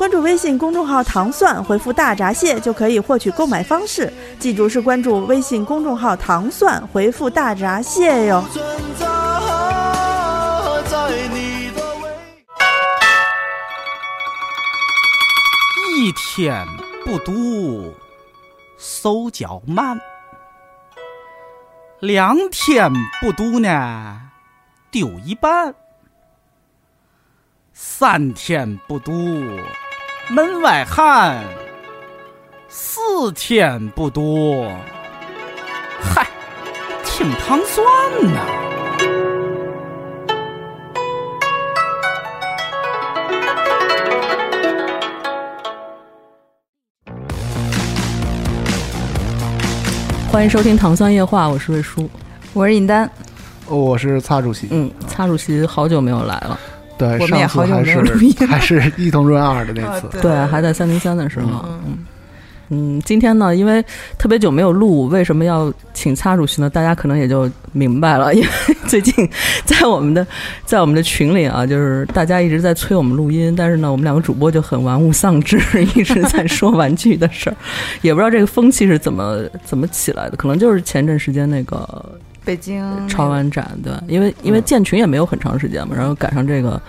关注微信公众号“糖蒜”，回复“大闸蟹”就可以获取购买方式。记住是关注微信公众号“糖蒜”，回复“大闸蟹”哟。一天不读，手脚慢；两天不读呢，丢一半；三天不读，门外汉；四天不多，嗨，挺糖蒜呐。欢迎收听《糖酸夜话》，我是魏叔。我是尹丹，哦我是擦主席。嗯，擦主席好久没有来了，对，我们也好久上次还没有录音是还是一同润二的那次。对，还在三零三的时候。嗯嗯，今天呢，因为特别久没有录，为什么要请擦主席呢？大家可能也就明白了，因为 最近在我们的在我们的群里啊，就是大家一直在催我们录音，但是呢，我们两个主播就很玩物丧志，一直在说玩具的事儿，也不知道这个风气是怎么怎么起来的，可能就是前阵时间那个北京超玩展，对，因为因为建群也没有很长时间嘛，然后赶上这个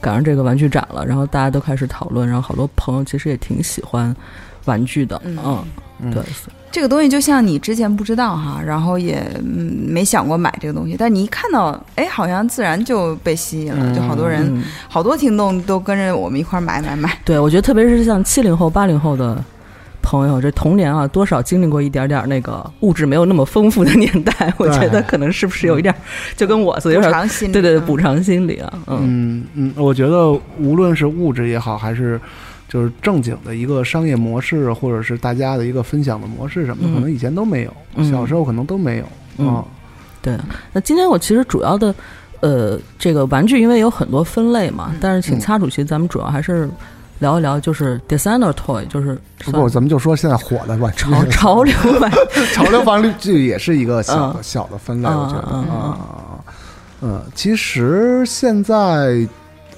赶上这个玩具展了，然后大家都开始讨论，然后好多朋友其实也挺喜欢玩具的，嗯。对，这个东西，就像你之前不知道哈，然后也嗯没想过买这个东西，但你一看到，哎，好像自然就被吸引了，嗯。就好多人、嗯，好多听众都跟着我们一块儿买买买。对，我觉得特别是像七零后、八零后的朋友，这童年啊，多少经历过一点点那个物质没有那么丰富的年代，我觉得可能是不是有一点儿，就跟我似的，有点儿补偿心理，对对补偿心理啊，嗯。嗯嗯，我觉得无论是物质也好，还是就是正经的一个商业模式，或者是大家的一个分享的模式什么的，嗯。可能以前都没有，嗯。小时候可能都没有。嗯。啊，对，那今天我其实主要的，呃，这个玩具因为有很多分类嘛，但是请嗯。擦主席，咱们主要还是聊一聊，就是 designer toy，就是不，咱们就说现在火的玩具，潮潮流玩具。潮流玩具 也是一个小的嗯。小的分类，嗯我觉得。啊，嗯，其实现在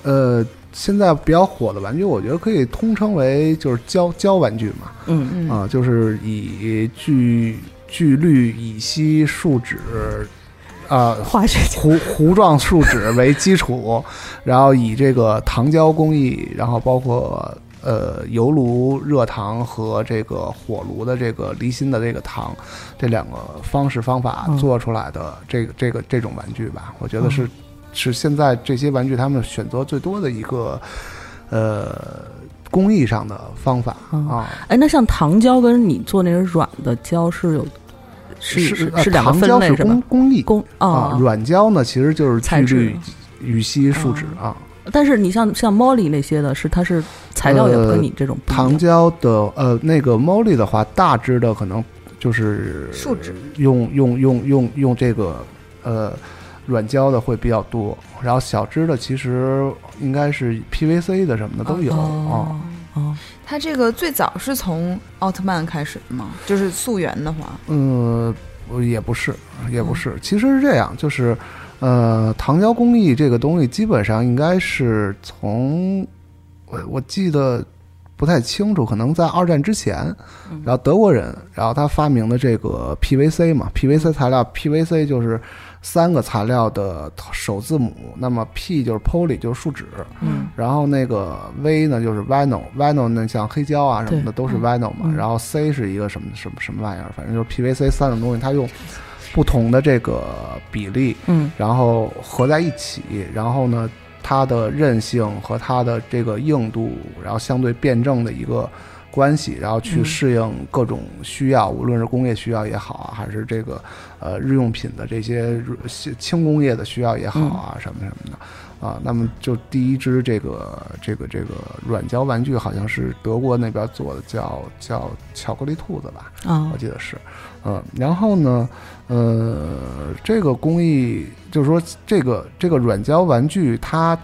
呃。现在比较火的玩具，我觉得可以通称为就是胶胶玩具嘛，嗯嗯。啊，就是以聚聚氯乙烯树脂，啊，化学糊糊状树脂为基础，然后以这个糖胶工艺，然后包括呃油炉热糖和这个火炉的这个离心的这个糖这两个方式方法嗯做出来的这个这个这种玩具吧，我觉得是是现在这些玩具他们选择最多的一个呃工艺上的方法嗯啊。哎，那像糖胶跟你做那个软的胶是有是是两个分类是吧工？工艺工啊啊，，软胶呢其实就是材质聚氯乙烯树脂啊。但是你像像 Molly 那些的，是它是材料也呃跟你这种糖胶的呃那个 Molly 的话，大致的可能就是树脂用用用用用这个呃软胶的会比较多，然后小支的其实应该是 PVC 的什么的都有啊。哦哦，它这个最早是从奥特曼开始的吗？就是溯源的话，嗯，也不是，也不是，其实是这样，就是呃，糖胶工艺这个东西基本上应该是从我我记得不太清楚，可能在二战之前，然后德国人，然后他发明的这个 PVC 嘛，PVC 材料，PVC 就是三个材料的首字母，那么 P 就是 poly 就是树脂，嗯。然后那个 V 呢就是 vinyl，vinyl 呢像黑胶啊什么的都是 vinyl 嘛，嗯。然后 C 是一个什么什么什么玩意儿，反正就是 PVC 三种东西，它用不同的这个比例，嗯。然后合在一起，然后呢，它的韧性和它的这个硬度，然后相对辩证的一个关系，然后去嗯。适应各种需要，无论是工业需要也好啊，还是这个呃日用品的这些轻轻工业的需要也好啊，什么什么的。啊，那么就第一只这个这个这个软胶玩具好像是德国那边做的，叫叫巧克力兔子吧，啊我记得是，嗯，然后呢，呃，这个工艺就是说这个这个软胶玩具它。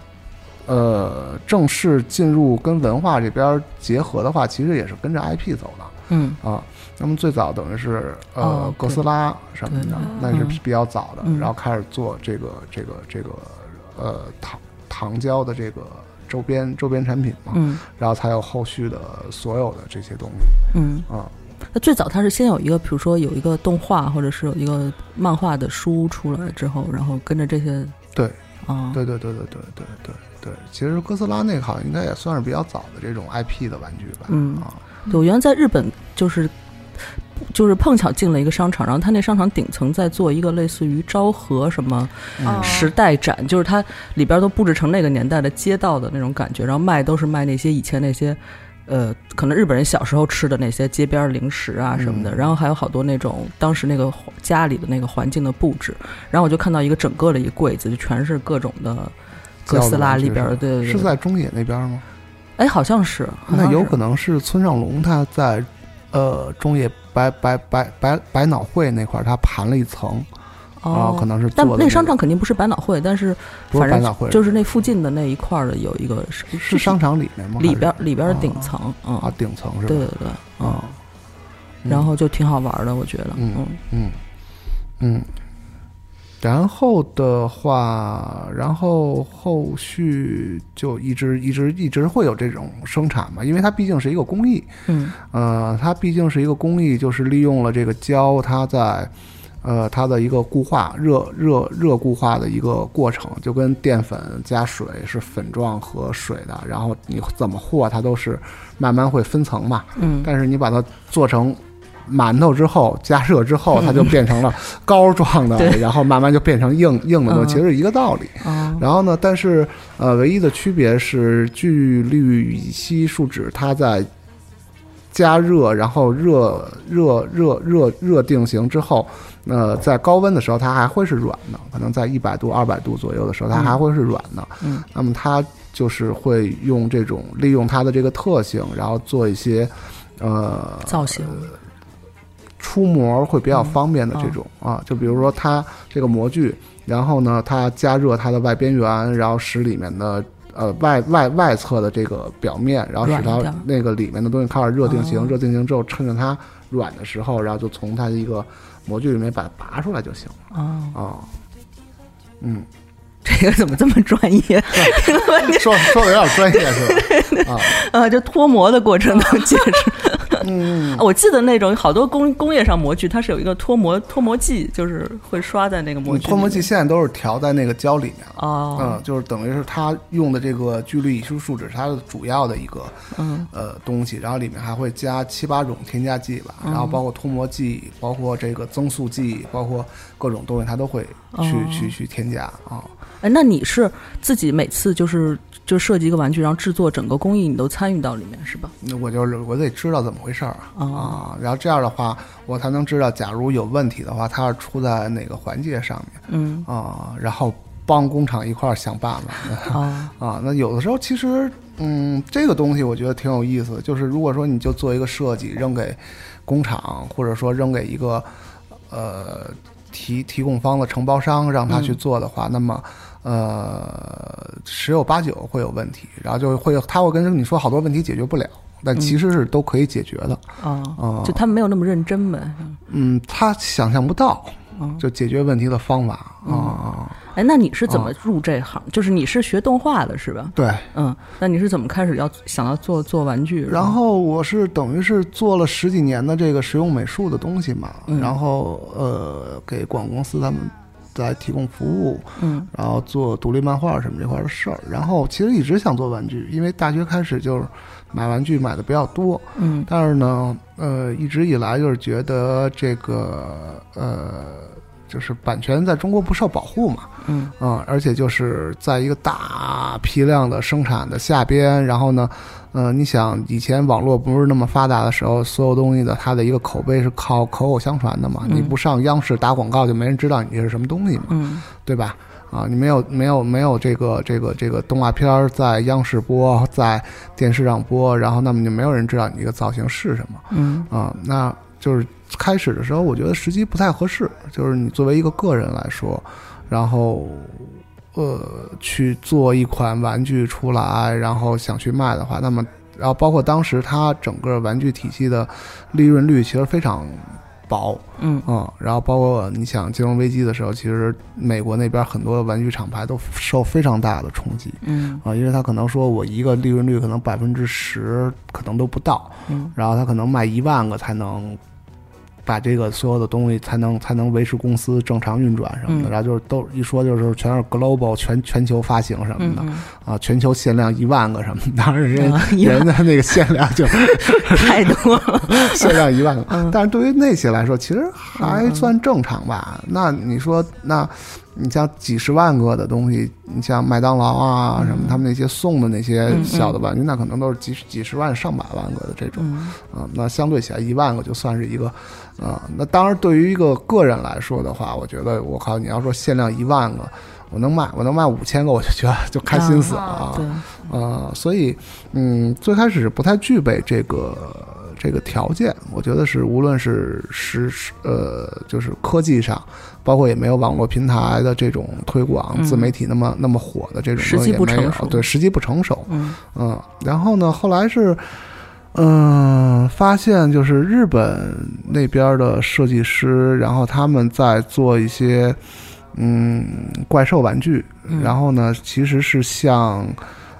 呃，正式进入跟文化这边结合的话，其实也是跟着 IP 走的。嗯。啊。那么最早等于是呃、哦哥斯拉什么的，那是嗯。比较早的，嗯。然后开始做这个这个这个呃糖糖胶的这个周边周边产品嘛，嗯。然后才有后续的所有的这些东西。嗯。啊。那最早它是先有一个，比如说有一个动画，或者是有一个漫画的书出来之后，然后跟着这些对。啊，对对对对对对对对，其实哥斯拉那个好像应该也算是比较早的这种 IP 的玩具吧，嗯啊，对，我原来在日本就是就是碰巧进了一个商场，然后他那商场顶层在做一个类似于昭和什么哦时代展，就是它里边都布置成那个年代的街道的那种感觉，然后卖都是卖那些以前那些。呃，可能日本人小时候吃的那些街边零食啊什么的，嗯然后还有好多那种当时那个家里的那个环境的布置，然后我就看到一个整个的一个柜子，就全是各种的哥斯拉里边的，对对对，是在中野那边吗？哎，好像是，像是那有可能是村上隆他在呃中野百百百百百脑汇那块儿，他盘了一层，哦，可能是但那商场肯定不是百脑汇，但是不反正就是那附近的那一块儿的有一个是是商场里面吗？里边里边的顶啊层，啊嗯，顶层是吧？对对对，嗯，然后就挺好玩的，我觉得，嗯嗯。嗯。嗯，然后的话，然后后续就一直一直一直会有这种生产嘛，因为它毕竟是一个工艺，嗯。呃，它毕竟是一个工艺，就是利用了这个胶，它在呃它的一个固化、热热热固化的一个过程，就跟淀粉加水是粉状和水的，然后你怎么和它都是慢慢会分层嘛。嗯。但是你把它做成馒头之后，加热之后，它就变成了 膏状的，然后慢慢就变成硬硬的东嗯。西，其实是一个道理。哦。然后呢，但是呃，唯一的区别是聚氯乙烯树脂它在加热，然后热热热热热定型之后，呃，在高温的时候它还会是软的，可能在一百度、二百度左右的时候，它还会是软的。嗯。那么它就是会用这种利用它的这个特性，然后做一些呃造型，出模会比较方便的这种、啊，就比如说它这个模具，然后呢，它加热它的外边缘，然后使里面的呃外外外侧的这个表面，然后使它那个里面的东西开始热定型，哦热定型之后，趁着它软的时候，然后就从它的一个模具里面把它拔出来就行了哦，啊。嗯，这个怎么这么专业？说说的有点专业是吧？啊，呃，就脱模的过程都解释。嗯，我记得那种好多工工业上模具，它是有一个脱模脱模剂，就是会刷在那个模具里。脱模剂现在都是调在那个胶里面了。哦，嗯，就是等于是它用的这个聚氯乙烯树脂，它的主要的一个嗯呃东西，然后里面还会加七八种添加剂吧，然后包括脱模剂，包括这个增速剂，包括各种东西，它都会去、哦去去添加啊。哎，那你是自己每次就是就设计一个玩具，然后制作整个工艺，你都参与到里面是吧？那我就是我得知道怎么回事儿啊、哦啊，然后这样的话，我才能知道，假如有问题的话，它是出在哪个环节上面嗯，啊，然后帮工厂一块儿想办法。哦，啊，那有的时候其实，嗯，这个东西我觉得挺有意思的。就是如果说你就做一个设计扔给工厂，或者说扔给一个呃提提供方的承包商，让他去做的话，那么呃十有八九会有问题，然后就会他会跟你说好多问题解决不了，但其实是都可以解决的。哦哦，就他们没有那么认真呗。嗯，他想象不到嗯就解决问题的方法啊。哎，那你是怎么入这行？就是你是学动画的是吧？对，嗯，那你是怎么开始要想要做做玩具？然后我是等于是做了十几年的这个实用美术的东西嘛，嗯然后呃给广告公司他们在提供服务，嗯。然后做独立漫画什么这块的事儿。然后其实一直想做玩具，因为大学开始就是买玩具买的比较多，嗯。但是呢，呃一直以来就是觉得这个呃就是版权在中国不受保护嘛，嗯。嗯，而且就是在一个大批量的生产的下边，然后呢，呃，你想以前网络不是那么发达的时候，所有东西的它的一个口碑是靠口口相传的嘛，嗯你不上央视打广告就没人知道你是什么东西嘛，嗯对吧？啊，你没有没有没有这个这个这个动画片儿在央视播，在电视上播，然后那么就没有人知道你这个造型是什么嗯啊，那就是开始的时候，我觉得时机不太合适，就是你作为一个个人来说，然后。呃，去做一款玩具出来，然后想去卖的话，那么，然后包括当时它整个玩具体系的利润率其实非常薄，嗯。嗯，然后包括你想金融危机的时候，其实美国那边很多玩具厂牌都受非常大的冲击嗯。啊，因为他可能说我一个利润率可能百分之十可能都不到，嗯。然后他可能卖一万个才能把这个所有的东西才能才能维持公司正常运转什么的，嗯。然后就是都一说就是全是 global 全全球发行什么的、啊，全球限量一万个什么的，当然人家、那个限量就 太多了，限量一万个，嗯。但是对于那些来说，其实还算正常吧。那你说，那你像几十万个的东西，你像麦当劳啊什么，他们那些送的那些小的玩具，那可能都是几十几十万、上百万个的这种嗯啊。那相对起来，一万个就算是一个啊。那当然，对于一个个人来说的话，我觉得我靠，你要说限量一万个。我能卖，我能卖五千个，我就觉得就开心死了啊！所以，嗯，最开始不太具备这个这个条件，我觉得是无论是实呃，就是科技上，包括也没有网络平台的这种推广，嗯自媒体那么那么火的这种时机不也没有成熟对，时机不成熟，嗯嗯，然后呢，后来是。嗯，发现就是日本那边的设计师，然后他们在做一些嗯怪兽玩具，嗯然后呢，其实是向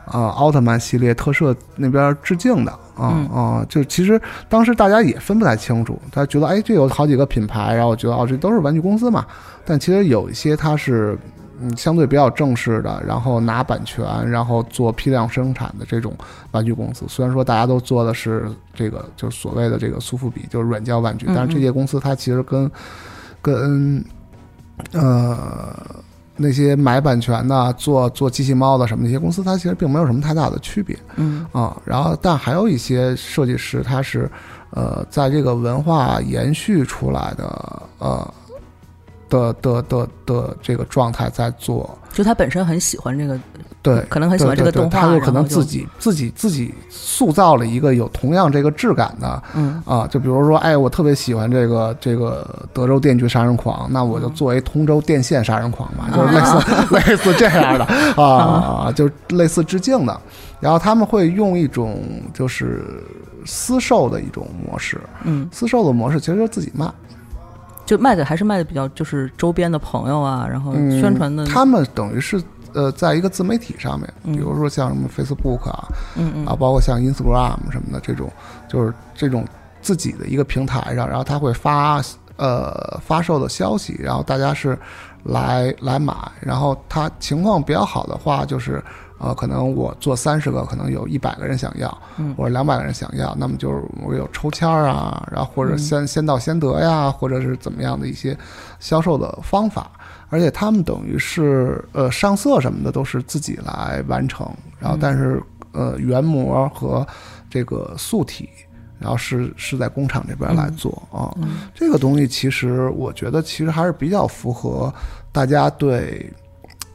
啊、奥特曼系列特摄那边致敬的啊嗯。啊、就其实当时大家也分不太清楚，他觉得哎，这有好几个品牌，然后我觉得哦，这都是玩具公司嘛，但其实有一些它是。嗯，相对比较正式的，然后拿版权，然后做批量生产的这种玩具公司，虽然说大家都做的是这个，就是所谓的这个苏富比，就是软胶玩具，嗯但是这些公司它其实跟跟呃那些买版权的、做做机器猫的什么那些公司，它其实并没有什么太大的区别嗯啊。然后，但还有一些设计师，他是呃在这个文化延续出来的呃的的的的这个状态在做。就他本身很喜欢这个，对，可能很喜欢这个动画，他就可能自己自己自己塑造了一个有同样这个质感的嗯啊，就比如说，哎，我特别喜欢这个这个德州电锯杀人狂，那我就作为通州电线杀人狂嘛，就是类似 类似这样的啊，就类似致敬的。然后他们会用一种就是私售的一种模式，嗯，私售的模式其实就是自己卖，就卖的还是卖的比较就是周边的朋友啊，然后嗯，宣传的，他们等于是呃，在一个自媒体上面，嗯。比如说像什么 Facebook 啊，嗯嗯。啊，包括像 Instagram 什么的这种，就是这种自己的一个平台上，然后他会发呃发售的消息，然后大家是来来买，然后他情况比较好的话，就是呃可能我做三十个，可能有一百个人想要，嗯。或者两百个人想要，那么就是我有抽签儿啊，然后或者嗯。先、先到先得呀，或者是怎么样的一些销售的方法。而且他们等于是呃上色什么的都是自己来完成，然后但是呃原模和这个素体，然后是是在工厂这边来做啊。嗯。这个东西其实我觉得其实还是比较符合大家对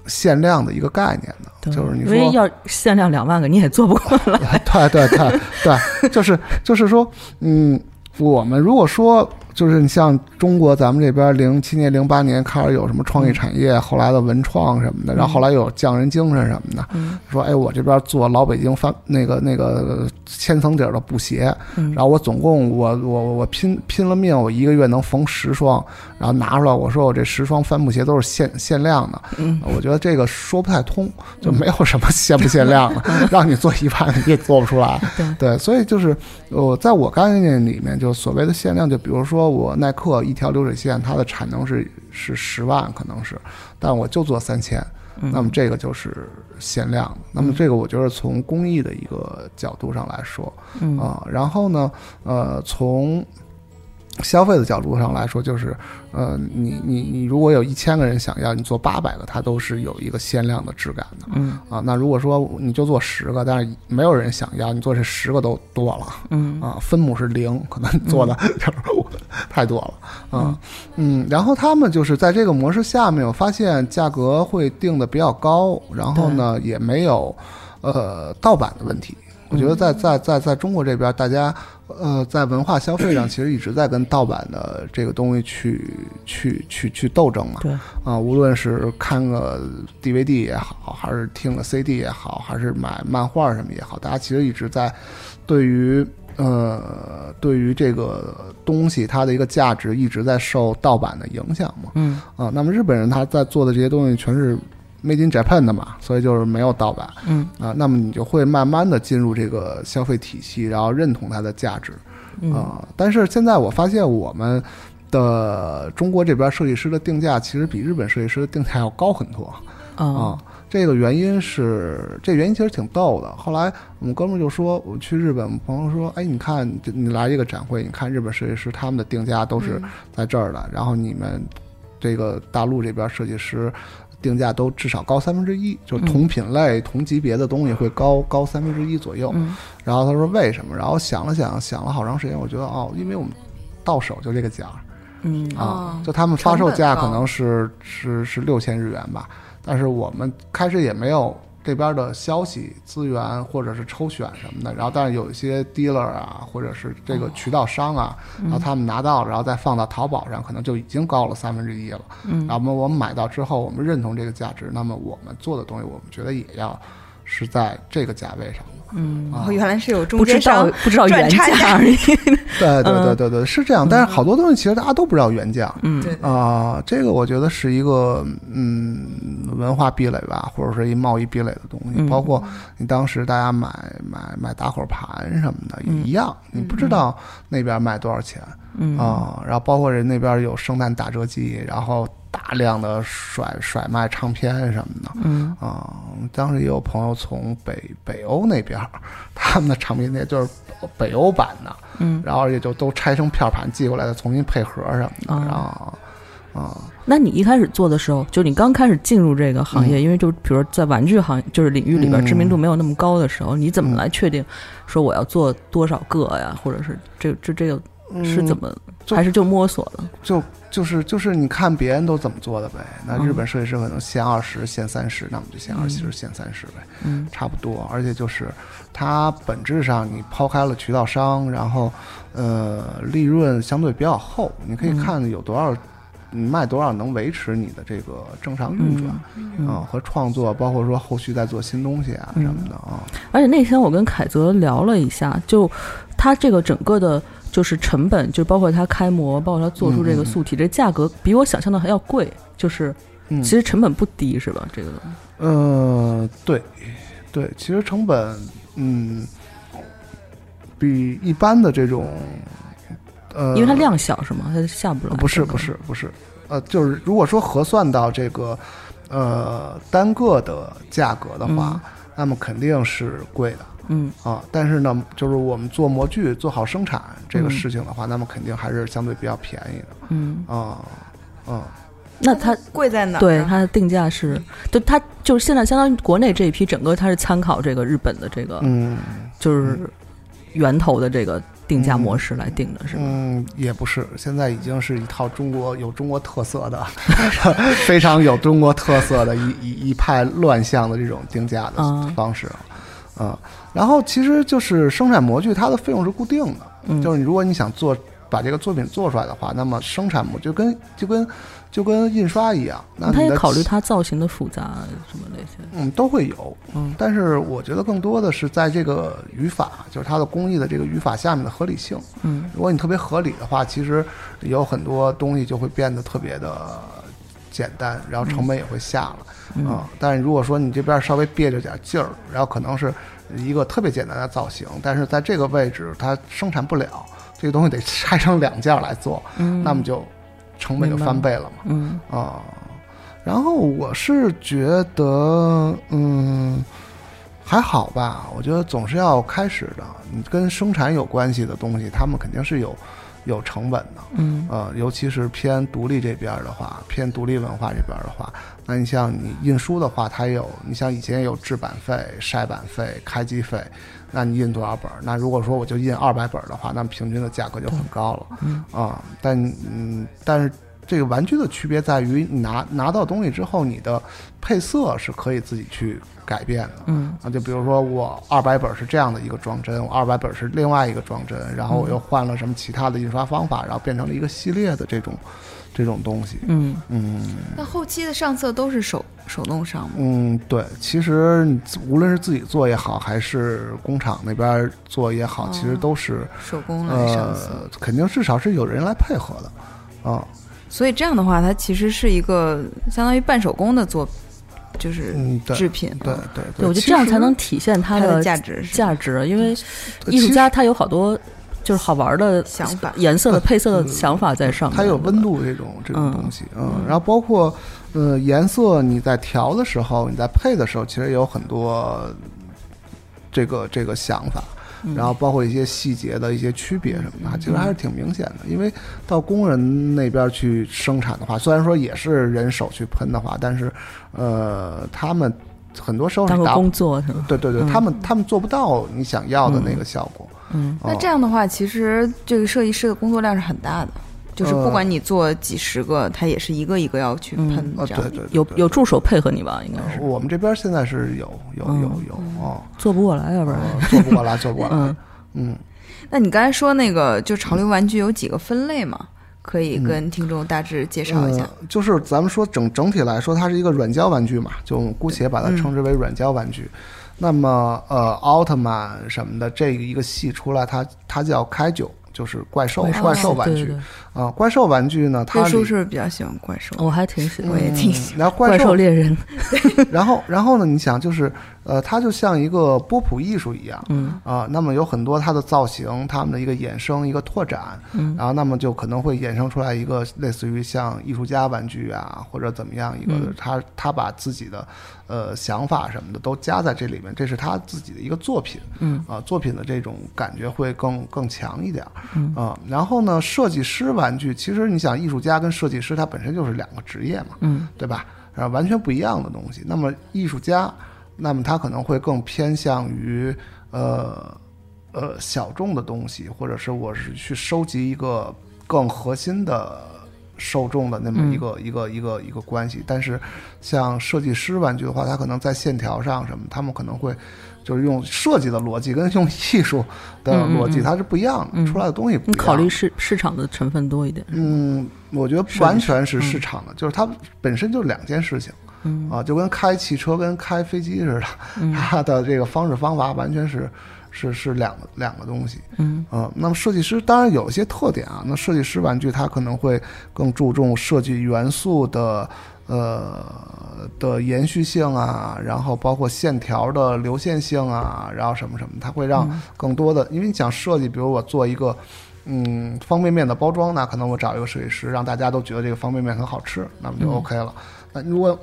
限量的一个概念的，对就是你说因为要限量两万个，你也做不过来，对对对对，就是就是说，嗯，我们如果说就是你像中国咱们这边零七年、零八年开始有什么创意产业，后来的文创什么的，然后后来又有匠人精神什么的，嗯。说哎，我这边做老北京翻那个那个千层底儿的布鞋，嗯。然后我总共我我我拼拼了命，我一个月能缝十双，然后拿出来我说我这十双帆布鞋都是限限量的，嗯。我觉得这个说不太通，就没有什么限不限量的，让你做一万你也做不出来。对。对，所以就是呃在我概念里面，就所谓的限量，就比如说我耐克一条流水线，它的产能是是十万，可能是，但我就做三千，嗯。那么这个就是限量。那么这个我觉得从工艺的一个角度上来说嗯。啊，然后呢，呃，从消费的角度上来说，就是，呃，你你你如果有一千个人想要，你做八百个，它都是有一个限量的质感的嗯啊。那如果说你就做十个，但是没有人想要，你做这十个都多了嗯啊，分母是零，可能做的 就是太多了啊。嗯，然后他们就是在这个模式下面，我发现价格会定的比较高，然后呢也没有呃盗版的问题。我觉得在在在在中国这边，大家呃在文化消费上其实一直在跟盗版的这个东西去去去去斗争嘛。对啊，无论是看个 DVD 也好，还是听个 CD 也好，还是买漫画什么也好，大家其实一直在对于呃对于这个东西它的一个价值一直在受盗版的影响嘛。嗯啊，那么日本人他在做的这些东西全是 Made in Japan 的嘛，所以就是没有盗版嗯啊。那么你就会慢慢的进入这个消费体系，然后认同它的价值嗯啊。但是现在我发现我们的中国这边设计师的定价其实比日本设计师的定价要高很多啊啊。这个原因是，这原因其实挺逗的。后来我们哥们儿就说，我去日本，我朋友说，哎，你看你来这个展会，你看日本设计师他们的定价都是在这儿的，然后你们这个大陆这边设计师定价都至少高三分之一，就同品类、同级别的东西会高高三分之一左右。嗯。然后他说为什么？然后想了想，想了好长时间，我觉得哦，因为我们到手就这个价啊哦，就他们发售价可能是是是六千日元吧，但是我们开始也没有这边的消息资源或者是抽选什么的，然后但是有一些 dealer 啊，或者是这个渠道商啊，然后他们拿到了，然后再放到淘宝上，可能就已经高了三分之一了。嗯。然后我们买到之后，我们认同这个价值，那么我们做的东西，我们觉得也要是在这个价位上的。嗯，啊哦，原来是有中不知道间商不知道原赚差价而已。对对对对对，是这样。但是好多东西其实大家都不知道原价。嗯对啊、这个我觉得是一个嗯文化壁垒吧，或者说一贸易壁垒的东西。嗯包括你当时大家买买买打火盘什么的一样，你不知道那边卖多少钱嗯啊、然后包括人那边有圣诞打折季，然后大量的甩甩卖唱片什么的。嗯。啊、当时也有朋友从北北欧那边，他们的唱片店就是北欧版的，嗯，然后也就都拆成片盘寄过来，再重新配盒什么的，哦。然后啊、那你一开始做的时候，就你刚开始进入这个行业，因为就比如说在玩具行就是领域里边嗯知名度没有那么高的时候，你怎么来确定说我要做多少个呀，或者是这这这个是怎么，就还是就摸索了？就就是就是你看别人都怎么做的呗。那嗯日本设计师可能限二十、限三十，那我们就限二十、限三十呗，嗯差不多。而且就是它本质上你抛开了渠道商，然后呃利润相对比较厚，你可以嗯看有多少。你卖多少能维持你的这个正常运转啊、嗯和创作，包括说后续再做新东西啊什么的啊。而且那天我跟凯泽聊了一下，就他这个整个的，就是成本，就包括它开模，包括它做出这个素体，这价格比我想象的还要贵，就是嗯，其实成本不低，是吧？这个东西呃，对，对，其实成本，嗯，比一般的这种，呃，因为它量小是吗？它下不了。不是不，是不是，呃，就是如果说核算到这个，呃，单个的价格的话，那么肯定是贵的嗯啊。但是呢，就是我们做模具做好生产这个嗯事情的话，那么肯定还是相对比较便宜的嗯，啊，嗯。那它贵在哪？对它的定价是，就它就是现在相当于国内这一批整个它是参考这个日本的这个嗯就是源头的这个定价模式来定的是吗？嗯，也不是，现在已经是一套中国有中国特色的，非常有中国特色的一一一派乱象的这种定价的啊方式，嗯，然后其实就是生产模具，它的费用是固定的，嗯就是你如果你想做把这个作品做出来的话，那么生产模就跟就跟就跟印刷一样，那他也考虑它造型的复杂什么那些。嗯，都会有，嗯但是我觉得更多的是在这个语法，就是它的工艺的这个语法下面的合理性。嗯如果你特别合理的话，其实有很多东西就会变得特别的简单，然后成本也会下了嗯啊、但是如果说你这边稍微憋着点劲儿，然后可能是一个特别简单的造型，但是在这个位置它生产不了，这个东西得拆成两件儿来做，嗯，那么就成本就翻倍了嘛。嗯啊，然后我是觉得，嗯，还好吧。我觉得总是要开始的。你跟生产有关系的东西，他们肯定是有有成本的。嗯呃，尤其是偏独立这边的话，偏独立文化这边的话，那你像你印书的话，它有，你像以前有制版费、晒版费、开机费，那你印多少本？那如果说我就印二百本的话，那平均的价格就很高了。嗯啊，但嗯，但是这个玩具的区别在于，你拿拿到东西之后，你的配色是可以自己去改变的。嗯啊，就比如说我二百本是这样的一个装帧，我二百本是另外一个装帧，然后我又换了什么其他的印刷方法，然后变成了一个系列的这种这种东西。嗯嗯那后期的上色都是手手动上吗？嗯，对，其实无论是自己做也好，还是工厂那边做也好，其实都是手工来上色。呃，肯定至少是有人来配合的。啊，所以这样的话，它其实是一个相当于半手工的作，就是嗯，制品。对对对，我觉得这样才能体现它它的的价值价值，因为呃艺术家他有好多就是好玩的想法。颜色的配色的想法在上面，它有温度这种这种嗯。东西，嗯，然后包括呃颜色，你在调的时候，你在配的时候，其实也有很多这个这个想法，嗯然后包括一些细节的一些区别什么的，其实还是挺明显的。因为到工人那边去生产的话，虽然说也是人手去喷的话，但是呃，他们很多时候当个是达工作是吧？对对对，嗯他们他们做不到你想要的那个效果。嗯哦那这样的话，其实这个设计师的工作量是很大的，就是不管你做几十个，它也是一个一个要去喷嗯呃，这样。对对，对有对有助手配合你吧？应该是我们这边现在是有有嗯有有哦，做不过来，要不然呃做不过来，做不过来。嗯嗯，那你刚才说那个就潮流玩具有几个分类嘛？可以跟听众大致介绍一下。呃就是咱们说整整体来说，它是一个软胶玩具嘛，就我们姑且把它称之为软胶玩具。那么呃，奥特曼什么的这一个系出来，它它叫开九，就是怪兽怪兽玩具啊、怪兽玩具呢，它瑞叔里是比较喜欢怪兽，我还挺喜欢我也挺喜欢然后怪怪兽，猎人，然后然后呢，你想就是呃，它就像一个波普艺术一样。嗯啊、那么有很多它的造型，它们的一个衍生、一个拓展，嗯然后那么就可能会衍生出来一个类似于像艺术家玩具啊，或者怎么样一个，嗯他他把自己的呃想法什么的都加在这里面，这是他自己的一个作品，嗯啊、作品的这种感觉会更更强一点，嗯啊、然后呢，设计师玩具，其实你想，艺术家跟设计师他本身就是两个职业嘛，嗯对吧？然后完全不一样的东西。那么艺术家，那么他可能会更偏向于呃呃小众的东西，或者是我是去收集一个更核心的受众的那么一个、一个一个一个关系。但是像设计师玩具的话，他可能在线条上什么，他们可能会。就是用设计的逻辑跟用艺术的逻辑，它是不一样的，嗯。出来的东西不一样。你考虑市市场的成分多一点，嗯，我觉得不完全是市场的，就是它本身就是两件事情嗯。啊，就跟开汽车跟开飞机似的，嗯。它的这个方式方法完全是是是两个两个东西。嗯。嗯，那么设计师当然有一些特点啊，那设计师玩具它可能会更注重设计元素的呃的延续性啊，然后包括线条的流线性啊，然后什么什么，它会让更多的，因为你想设计，比如我做一个。嗯，方便面的包装，那可能我找一个设计师，让大家都觉得这个方便面很好吃，那么就 OK 了。那如果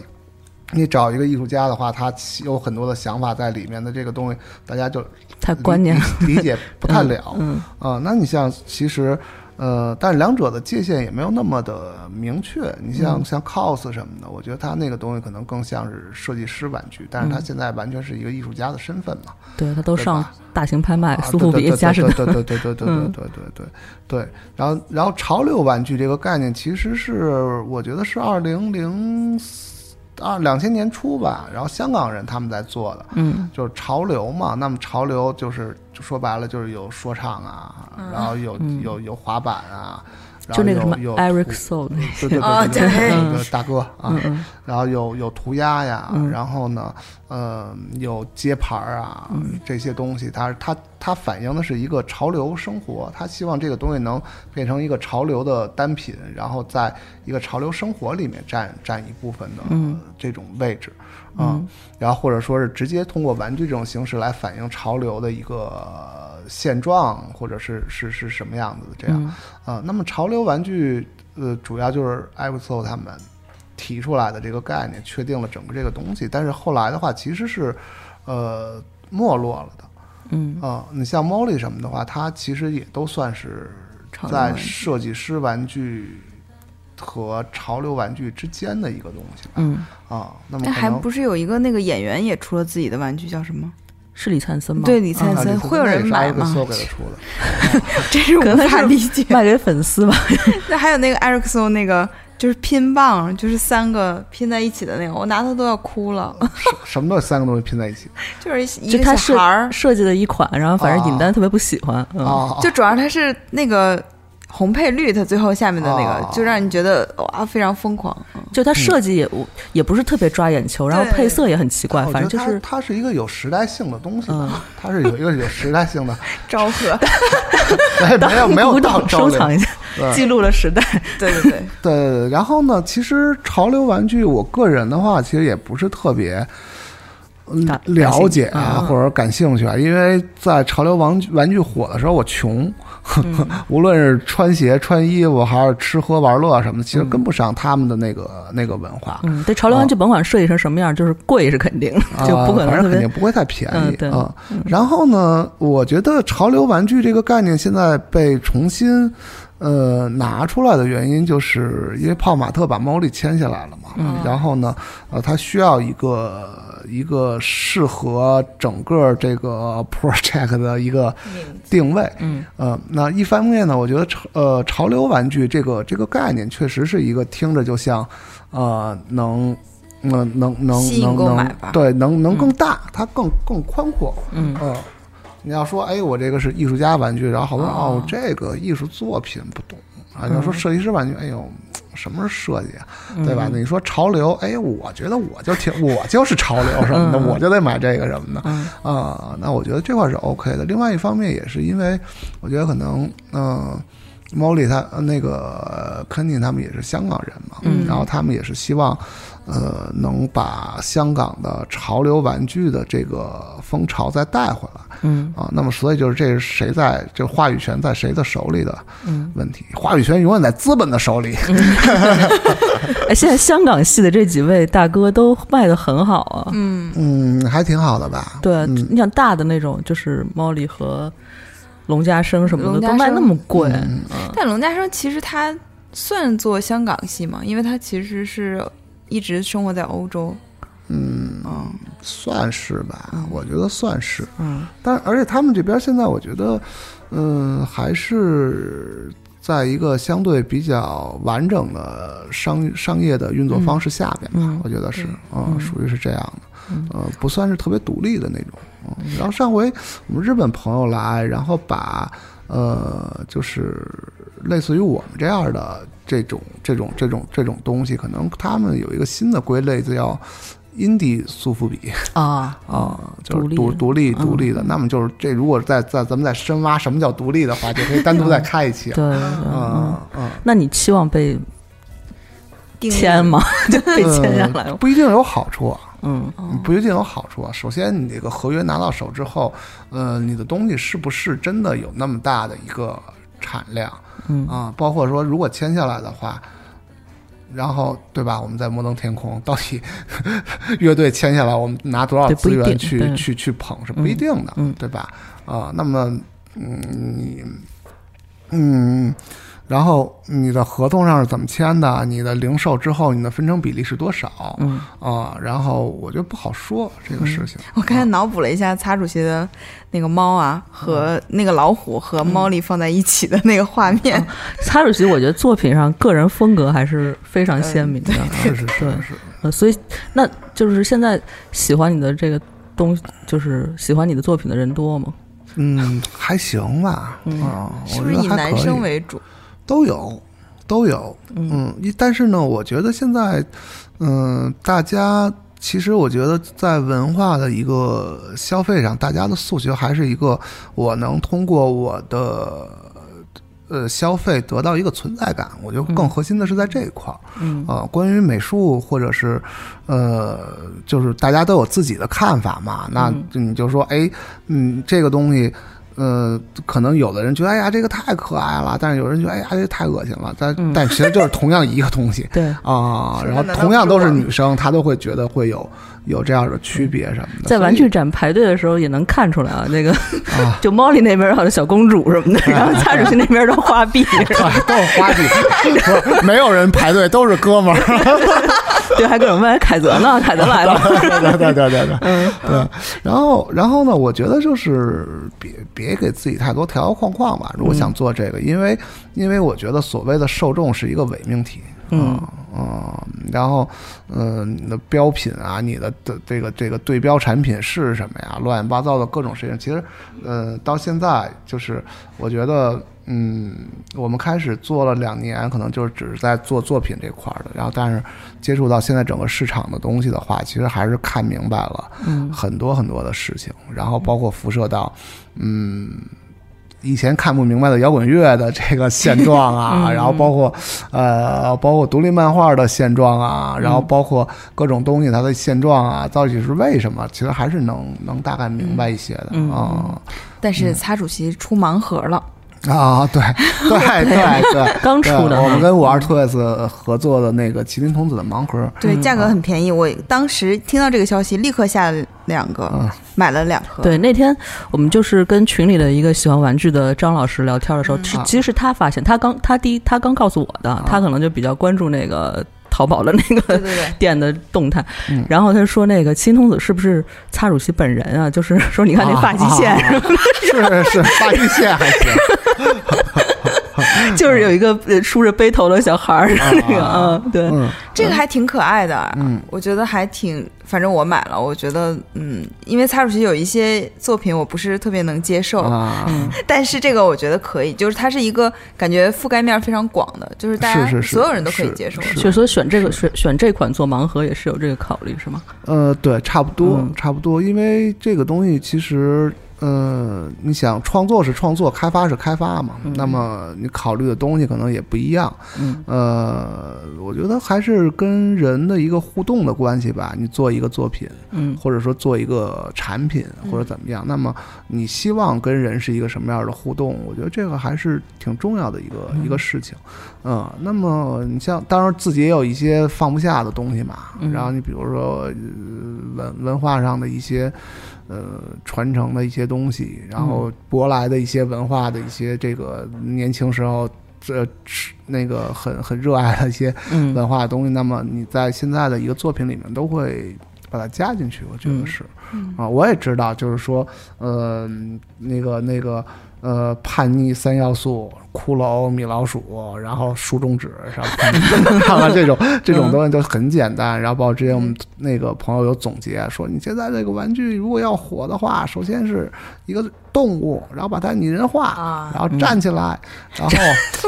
你找一个艺术家的话，他有很多的想法在里面的这个东西，大家就太观念，理理解不太了。嗯啊，那你像其实，呃，但是两者的界限也没有那么的明确。你像、嗯像 cos 什么的，我觉得他那个东西可能更像是设计师玩具，但是他嗯现在完全是一个艺术家的身份嘛。对他都上大型拍卖，啊苏富比、佳士得，对对对对对 对对嗯对对对对。然后然后潮流玩具这个概念，其实是我觉得是二零零二两千年初吧，然后香港人他们在做的。嗯就是潮流嘛，那么潮流就是就说白了就是有说唱啊，然后有嗯。有有滑板啊，然后就那个什么有有 Eric 涂 Soul 那对对哦对对对。那个大哥啊，然后有有涂鸦呀，嗯。然后呢，呃，有街牌儿啊，嗯。这些东西，它它它反映的是一个潮流生活，他希望这个东西能变成一个潮流的单品，然后在一个潮流生活里面占占一部分的嗯。这种位置，啊、嗯然后或者说是直接通过玩具这种形式来反映潮流的一个现状，或者是是是什么样子的这样。嗯啊，那么潮流玩具，呃，主要就是 i v o 他们提出来的这个概念，确定了整个这个东西。但是后来的话，其实是呃没落了的嗯啊。你像 Molly 什么的话，它其实也都算是在设计师玩具和潮流玩具之间的一个东西吧。嗯，啊，那么还不是有一个那个演员也出了自己的玩具，叫什么？是李灿森吗？对，李灿森、啊会有人买吗？搜给他出的。这是无可能是法理解。卖给粉丝吧。那还有那个艾瑞克松那个。就是拼棒，就是三个拼在一起的那个，我拿它都要哭了。什什么都三个东西拼在一起？就是一个就他小孩儿，设计的一款，然后反正尹丹特别不喜欢。嗯，啊，就主要它是那个红配绿，它最后下面的那个，哦就让你觉得哇非常疯狂。嗯就它设计也也不是特别抓眼球，然后配色也很奇怪，反正就是它它是一个有时代性的东西嗯，它是有一个有时代性的，昭和，没没有没有收藏一下，记录了时代。对对对，对，然后呢，其实潮流玩具，我个人的话，其实也不是特别。嗯，了解啊，嗯或者感兴趣啊，因为在潮流玩具玩具火的时候，我穷，嗯 无论是穿鞋、穿衣服，还是吃喝玩乐什么的，其实嗯跟不上他们的那个那个文化。嗯，对，潮流玩具甭管设计成什么样，就是贵是肯定，就不可啊、反正肯能特别定不会太便宜啊。然后呢，我觉得潮流玩具这个概念现在被重新呃拿出来的原因，就是因为泡玛特把猫莉签下来了嘛。嗯然后呢，呃，它需要一个一个适合整个这个 project 的一个定位。嗯呃，那一方面呢，我觉得潮呃潮流玩具这个这个概念确实是一个听着就像呃能。能能能能对，能能更大，它更更宽阔。嗯嗯，你要说，哎，我这个是艺术家玩具，然后好多人哦哦，这个艺术作品不懂啊。你要说设计师玩具，哎呦，什么是设计啊？对吧？你说潮流，哎，我觉得我就挺，我就是潮流什么的，嗯我就得买这个什么的嗯啊。那我觉得这块是 OK 的。另外一方面也是因为，我觉得可能，嗯。猫莉他呃那个肯定他们也是香港人嘛，嗯然后他们也是希望，呃，能把香港的潮流玩具的这个风潮再带回来。嗯啊，那么所以就是这是谁在这话语权在谁的手里的嗯。问题，话语权永远在资本的手里。哎，现在香港系的这几位大哥都卖的很好啊。嗯，嗯，还挺好的吧？对，嗯你想大的那种，就是猫里和龙家生什么的都卖那么贵，嗯嗯但龙家生其实他算做香港戏嘛，因为他其实是一直生活在欧洲。嗯，嗯，算是吧，我觉得算是。嗯但而且他们这边现在，我觉得，嗯，还是在一个相对比较完整的商商业的运作方式下边吧，嗯我觉得是，对嗯，嗯属于是这样的，嗯呃，不算是特别独立的那种。嗯，然后上回我们日本朋友来，然后把呃，就是类似于我们这样的这种这种这种这种东西，可能他们有一个新的归类，叫 indie 苏富比。啊 啊，就是独独独立嗯独立的。那么就是这，如果再再咱们再深挖什么叫独立的话，就可以单独再开一期了。对嗯嗯嗯，那你期望被签吗？就被签下来呃吗？不一定有好处啊，嗯不一定有好处啊。首先，你这个合约拿到手之后，呃，你的东西是不是真的有那么大的一个产量嗯啊？包括说，如果签下来的话。然后，对吧？我们在摩登天空，到底 乐队签下来，我们拿多少资源去去去捧是不一定的，嗯嗯对吧？啊、那么，嗯，你，嗯，然后你的合同上是怎么签的？你的零售之后，你的分成比例是多少？嗯啊、嗯然后我觉得不好说这个事情。我刚才脑补了一下擦主席的那个猫啊和那个老虎和猫莉放在一起的那个画面，擦主席，我觉得作品上个人风格还是非常鲜明的。是是是对是，呃，所以那就是现在喜欢你的这个东，就是喜欢你的作品的人多吗？嗯，还行吧。嗯啊，是不是以男生为主？都有，都有。嗯但是呢，我觉得现在，嗯、大家其实我觉得在文化的一个消费上，大家的诉求还是一个，我能通过我的。呃，消费得到一个存在感，我觉得更核心的是在这一块儿嗯啊、关于美术或者是呃，就是大家都有自己的看法嘛，那嗯你就说，哎，嗯，这个东西，呃，可能有的人觉得哎呀这个太可爱了，但是有人觉得哎呀这个太恶心了，但、嗯但其实就是同样一个东西 对，啊。然后同样都是女生，她都会觉得会有有这样的区别什么的。在玩具展排队的时候也能看出来啊，那个啊，就猫莉那边好像小公主什么的，然后擦主席那边都花臂，对，都是花臂，没有人排队，都是哥们儿。对，还各种问凯泽呢，凯泽来了，对对对对对对，嗯对。然后然后呢，我觉得就是别别给自己太多条条框框吧。如果想做这个，因为因为我觉得所谓的受众是一个伪命题。嗯嗯，然后，嗯、你的标品啊，你的的这个这个对标产品是什么呀？乱七八糟的各种事情，其实，呃，到现在就是我觉得，嗯，我们开始做了两年，可能就是只是在做作品这块儿的，然后但是接触到现在整个市场的东西的话，其实还是看明白了嗯。很多很多的事情，然后包括辐射到，嗯。以前看不明白的摇滚乐的这个现状啊，嗯。然后包括呃，包括独立漫画的现状啊，然后包括各种东西它的现状啊，到底是为什么？其实还是能能大概明白一些的嗯啊。但是擦主席出盲盒了，啊，对对对 对，刚出的。我们跟五二 Toys 合作的那个麒麟童子的盲盒，对，嗯。价格很便宜。我当时听到这个消息，立刻下了两个，嗯。买了两盒。对，那天我们就是跟群里的一个喜欢玩具的张老师聊天的时候，嗯。是啊其实是他发现，他刚他第一他刚告诉我的，他可能就比较关注那个淘宝的那个店的动态。嗯，然后他说那个新童子是不是擦主席本人啊？就是说你看那发际线，啊啊啊。是是发际线还行，就是有一个呃梳着背头的小孩儿，那个啊，对，嗯这个还挺可爱的。嗯我觉得还挺，反正我买了，我觉得嗯，因为蔡主席有一些作品我不是特别能接受，但是这个我觉得可以，就是它是一个感觉覆盖面非常广的，就是大家所有人都可以接受。所以说选这个选选这款做盲盒也是有这个考虑是吗？呃，对，差不多，嗯差不多，因为这个东西其实，呃，你想创作是创作，开发是开发嘛，嗯那么你考虑的东西可能也不一样。嗯呃，我觉得还是跟人的一个互动的关系吧。你做一个作品，嗯或者说做一个产品，或者怎么样，那么你希望跟人是一个什么样的互动？我觉得这个还是挺重要的一个、一个事情。嗯，那么你像，当然自己也有一些放不下的东西嘛。嗯然后你比如说、呃文文化上的一些。呃，传承的一些东西，然后舶来的一些文化的一些这个年轻时候这是那个很很热爱的一些嗯。文化的东西，那么你在现在的一个作品里面都会把它加进去，我觉得是。啊，我也知道，就是说，呃，那个那个呃，叛逆三要素：骷髅、米老鼠，然后竖中指，然后看看这种这种东西就很简单。然后包括之前我们那个朋友有总结说，你现在这个玩具如果要火的话，首先是一个动物，然后把它拟人化，啊。然后站起来，然后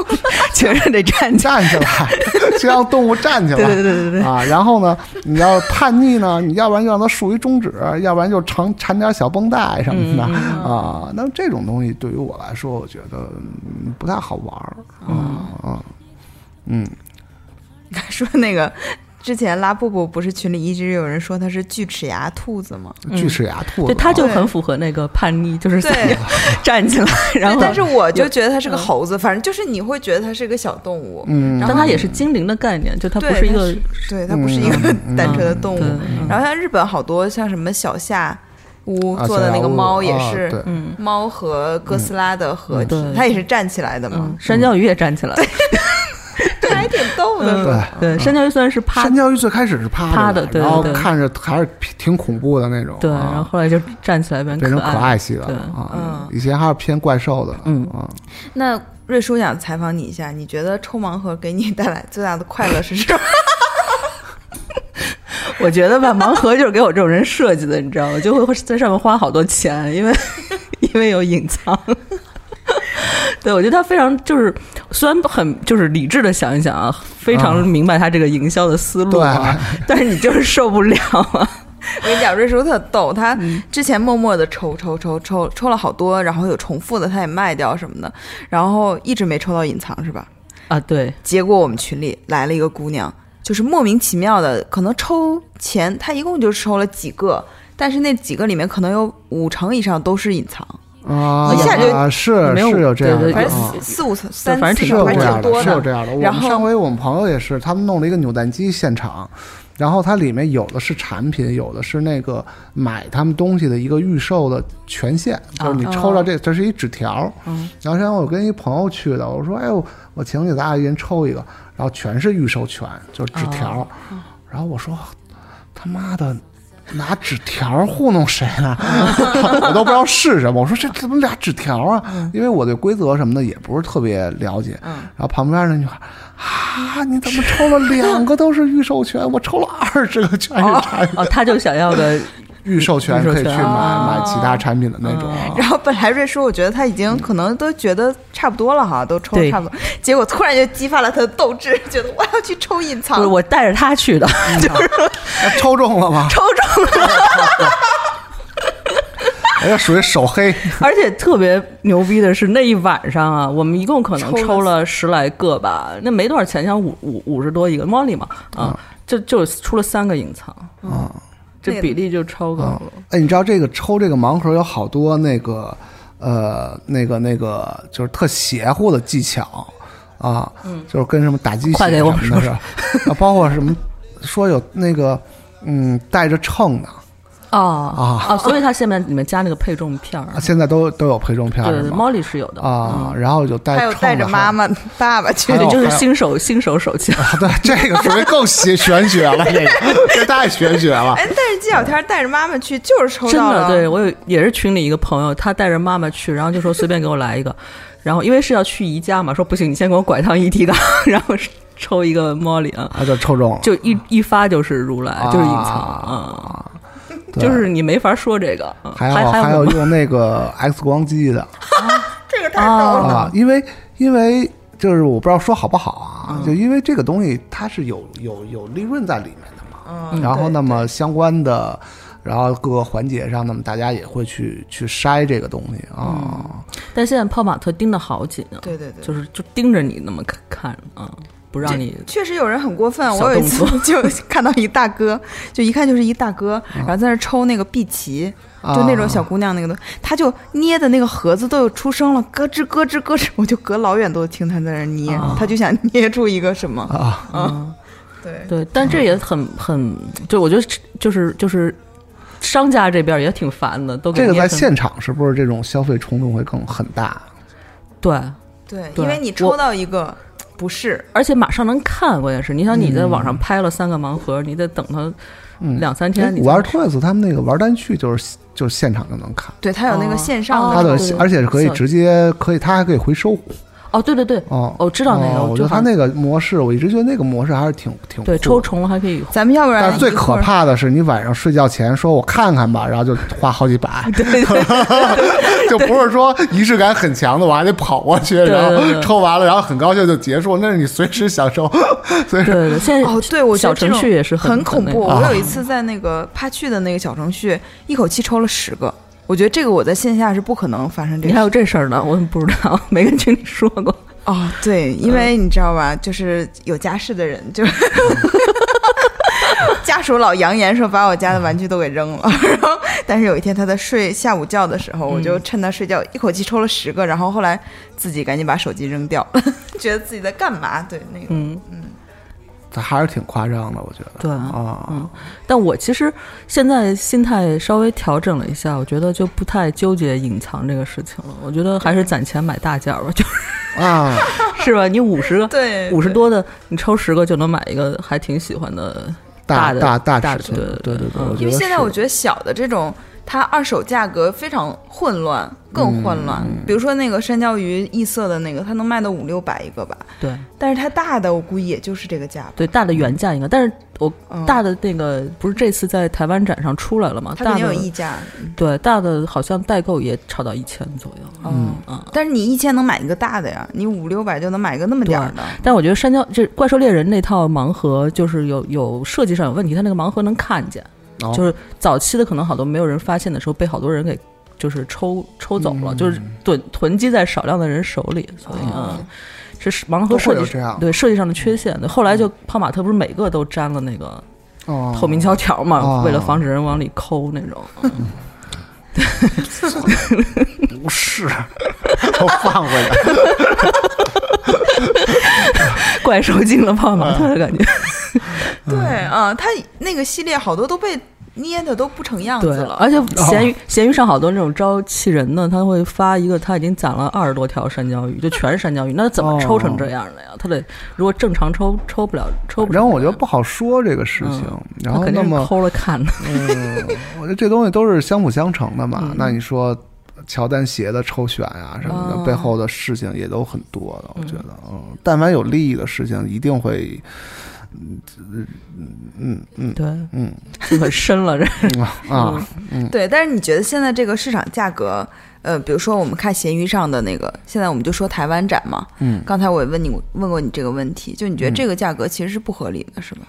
确实得站起来。站起来，就让动物站起来。对对对对对，啊，然后呢，你要叛逆呢，你要不然就让它竖一中指，要不然就缠缠点小绷带什么的、啊。那这种东西对于我来说，我觉得嗯不太好玩儿。啊啊嗯。说那个之前拉布布不是群里一直有人说他是锯齿牙兔子吗？锯齿牙兔子，对，他就很符合那个叛逆，就是对，站起来，然后但是我就觉得它是个猴子，反正就是你会觉得它是个小动物，嗯，但它也是精灵的概念，就它不是一个对，它不是一个嗯单纯的动物。然后像日本好多像什么小夏屋啊做的那个猫也是猫和哥斯拉的合体它也是站起来的嘛。嗯，，山椒鱼也站起来还挺逗的。对。对，山椒鱼虽然是趴山，椒鱼最开始是趴着趴的对然后看着还是挺恐怖的那种，对，然后啊，后来就站起来变变成可爱爱系的对啊嗯，以前还是偏怪兽的，嗯啊，那瑞叔想采访你一下，你觉得抽盲盒给你带来最大的快乐是什么？我觉得吧，盲盒就是给我这种人设计的，你知道吗？就会在上面花好多钱，因为 因为有隐藏。对，我觉得它非常就是，虽然很就是理智的想一想啊，非常明白他这个营销的思路啊，但是你就是受不了啊。我跟你讲，瑞叔特逗，他之前默默的抽抽抽抽抽了好多，然后有重复的他也卖掉什么的，然后一直没抽到隐藏是吧？啊，对，结果我们群里来了一个姑娘，就是莫名其妙的，可能抽钱她一共就抽了几个，但是那几个里面可能有五成以上都是隐藏。啊，一下就啊是没有是有这样的，反正啊四四五层三反正挺是有四还这样的，是有这样的。我然后们上回我们朋友也是，他们弄了一个扭蛋机现场，然后它里面有的是产品，有的是那个买他们东西的一个预售的权限，就是你抽到这，这是一纸条。嗯然后然后我跟一朋友去的，我说哎呦，我请你咱俩一人抽一个，然后全是预售权，就是纸条。然后我说他妈的。拿纸条糊弄谁呢？我都不知道是什么。我说这怎么俩纸条啊？因为我对规则什么的也不是特别了解。然后旁边那女孩啊，你怎么抽了两个都是预授权？我抽了二十个全是产品。哦，他就想要个预授权可以去买买其他产品的那种。然后本来瑞叔，我觉得他已经可能都觉得差不多了哈，都抽差不多，结果突然就激发了他的斗志，觉得我要去抽隐藏，我带着他去的，就是抽中了吗？抽中了，哎呀，属于手黑。而且特别牛逼的是那一晚上啊，我们一共可能抽了十来个吧，那没多少钱，像五五五十多一个 Molly 嘛，啊，就就出了三个隐藏，啊这比例就超高了。哎，你知道这个抽这个盲盒有好多那个呃那个那个就是特邪乎的技巧啊，就是跟什么打鸡血什么的包括什么说有那个嗯带着秤的哦啊啊，所以它下面里面加那个配重片儿啊，，现在都都有配重片对对对是吗？，Molly 是有的啊，然后就带还有带着妈妈、爸爸去还有对，就是新手新手手枪。啊，对，这个属于更玄玄学了，这个这太玄学了。哎，但是纪晓天带着妈妈去就是抽真的，到了，对我有也是群里一个朋友，他带着妈妈去，然后就说随便给我来一个，然后因为是要去宜家嘛，说不行，你先给我拐趟一提纲，然后是抽一个 Molly 啊，啊，就抽中了，就一一发就是如来，就是隐藏啊，就是你没法说这个，啊还还有还有用那个 X 光机的。这个太逗了。啊，因为因为就是我不知道说好不好嗯。啊，就因为这个东西它是有有有利润在里面的嘛，嗯。然后那么相关的。然后各个环节上，那么大家也会去去筛这个东西啊，但现在泡玛特盯的好紧啊，对对对，就是就盯着你那么看看啊，不让你确实有人很过分，我有一次 就看到一大哥，就一看就是一大哥，然后在那抽那个碧琪，就那种小姑娘那个的，他就捏的那个盒子都有出声了，咯吱咯吱咯吱，我就隔老远都听他在那儿捏，啊。他就想捏出一个什么，啊，嗯。对，对，但这也很很，就我觉得就是就是商家这边也挺烦的，都给这个在现场是不是这种消费冲动会更很大？对，对，对。因为你抽到一个不是，而且马上能看，关键是你想你在网上拍了三个盲盒，你得等它嗯，两三哎天，你五二才 Toys 他们那个玩单去就是就是现场就能看，对他有那个线上哦的它的而且是可以直接可以，它还可以回收哦，对对对，哦。我知道那个，哦我觉得他那个模式，我一直觉得那个模式还是挺挺对抽虫了还可以咱们要不然但是最可怕的是，你晚上睡觉前说我看看吧，然后就花好几百 就不是说仪式感很强的，我还得跑过去，然后抽完了，然后很高兴就结束，那是你随时享受，所以对对对，现在哦，对，我觉小得这种程序也是很恐怖。那个啊我有一次在那个趴趣的那个小程序，一口气抽了十个。我觉得这个我在线下是不可能发生这个事。你还有这事儿呢，我怎么不知道？没跟群里说过。哦，对，因为你知道吧，就是有家室的人，就 家属老扬言说把我家的玩具都给扔了，然后但是有一天他在睡下午觉的时候，我就趁他睡觉一口气抽了十个，然后后来自己赶紧把手机扔掉了，觉得自己在干嘛？对，那个嗯，这还是挺夸张的，我觉得对啊，嗯，但我其实现在心态稍微调整了一下，我觉得就不太纠结隐藏这个事情了。我觉得还是攒钱买大件儿吧，就是啊，是吧？你五十个、对五十多的，你抽十个就能买一个还挺喜欢的的大大大大尺寸，的对对对因为现在我觉得小的这种，它二手价格非常混乱，更混乱。嗯比如说那个山椒鱼异色的那个，它能卖到五六百一个吧，对但是它大的我估计也就是这个价吧。对大的原价应该，但是我嗯大的那个不是这次在台湾展上出来了吗？它肯定有溢价，对大的好像代购也炒到一千左右。嗯嗯但是你一千能买一个大的呀，你五六百就能买一个那么点儿的。但我觉得山椒这怪兽猎人那套盲盒就是有有设计上有问题，它那个盲盒能看见，哦。就是早期的可能好多没有人发现的时候，被好多人给就是抽抽走了，嗯就是囤囤积在少量的人手里，所以哦。嗯，这是盲盒设计对设计上的缺陷。对，后来就泡玛特不是每个都粘了那个哦。透明胶条嘛，哦。为了防止人往里抠那种。嗯。不是，都放回来。怪兽进了泡玛特的感觉。对啊，他那个系列好多都被捏的都不成样子，了，而且闲鱼闲鱼上好多那种招气人的，他会发一个他已经攒了二十多条山椒鱼，就全是山椒鱼，那怎么抽成这样的呀？他得如果正常抽抽不了，抽不了。然后我觉得不好说这个事情，然后肯定是那么抠了看的。嗯，我觉得这东西都是相辅相成的嘛。嗯那你说乔丹鞋的抽选呀、什么的，哦。背后的事情也都很多的。我觉得，嗯，但凡有利益的事情，一定会，嗯嗯嗯对，嗯。就很深了这。嗯啊，对，但是你觉得现在这个市场价格，呃，比如说我们看闲鱼上的那个，现在我们就说台湾展嘛，嗯，刚才我也问你问过你这个问题，就你觉得这个价格其实是不合理的，是吧？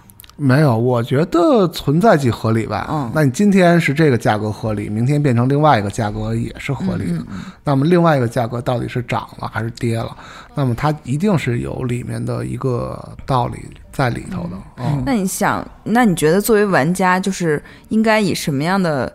没有，我觉得存在即合理吧。嗯那你今天是这个价格合理，明天变成另外一个价格也是合理的。嗯那么另外一个价格到底是涨了还是跌了？那么它一定是有里面的一个道理在里头的。嗯，那你想，那你觉得作为玩家，就是应该以什么样的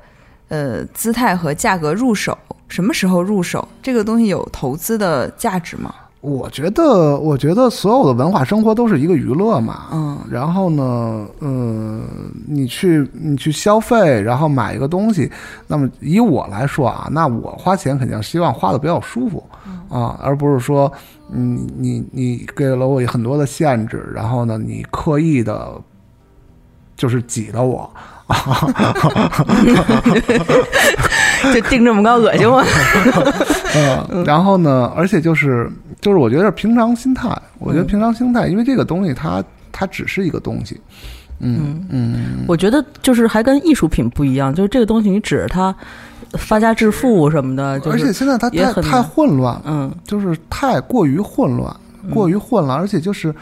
呃姿态和价格入手？什么时候入手？这个东西有投资的价值吗？我觉得，我觉得所有的文化生活都是一个娱乐嘛。嗯然后呢，嗯，你去你去消费，然后买一个东西，那么以我来说啊，那我花钱肯定希望花的比较舒服啊，而不是说，嗯，你你给了我很多的限制，然后呢，你刻意的，就是挤得我。就定这么高，恶心我。嗯，然后呢，而且就是就是，我觉得是平常心态。我觉得平常心态，因为这个东西它它只是一个东西。嗯嗯，我觉得就是还跟艺术品不一样，就是这个东西你指着它发家致富什么的，就是而且现在它也太太混乱，嗯就是太过于混乱，过于混乱，而且就是，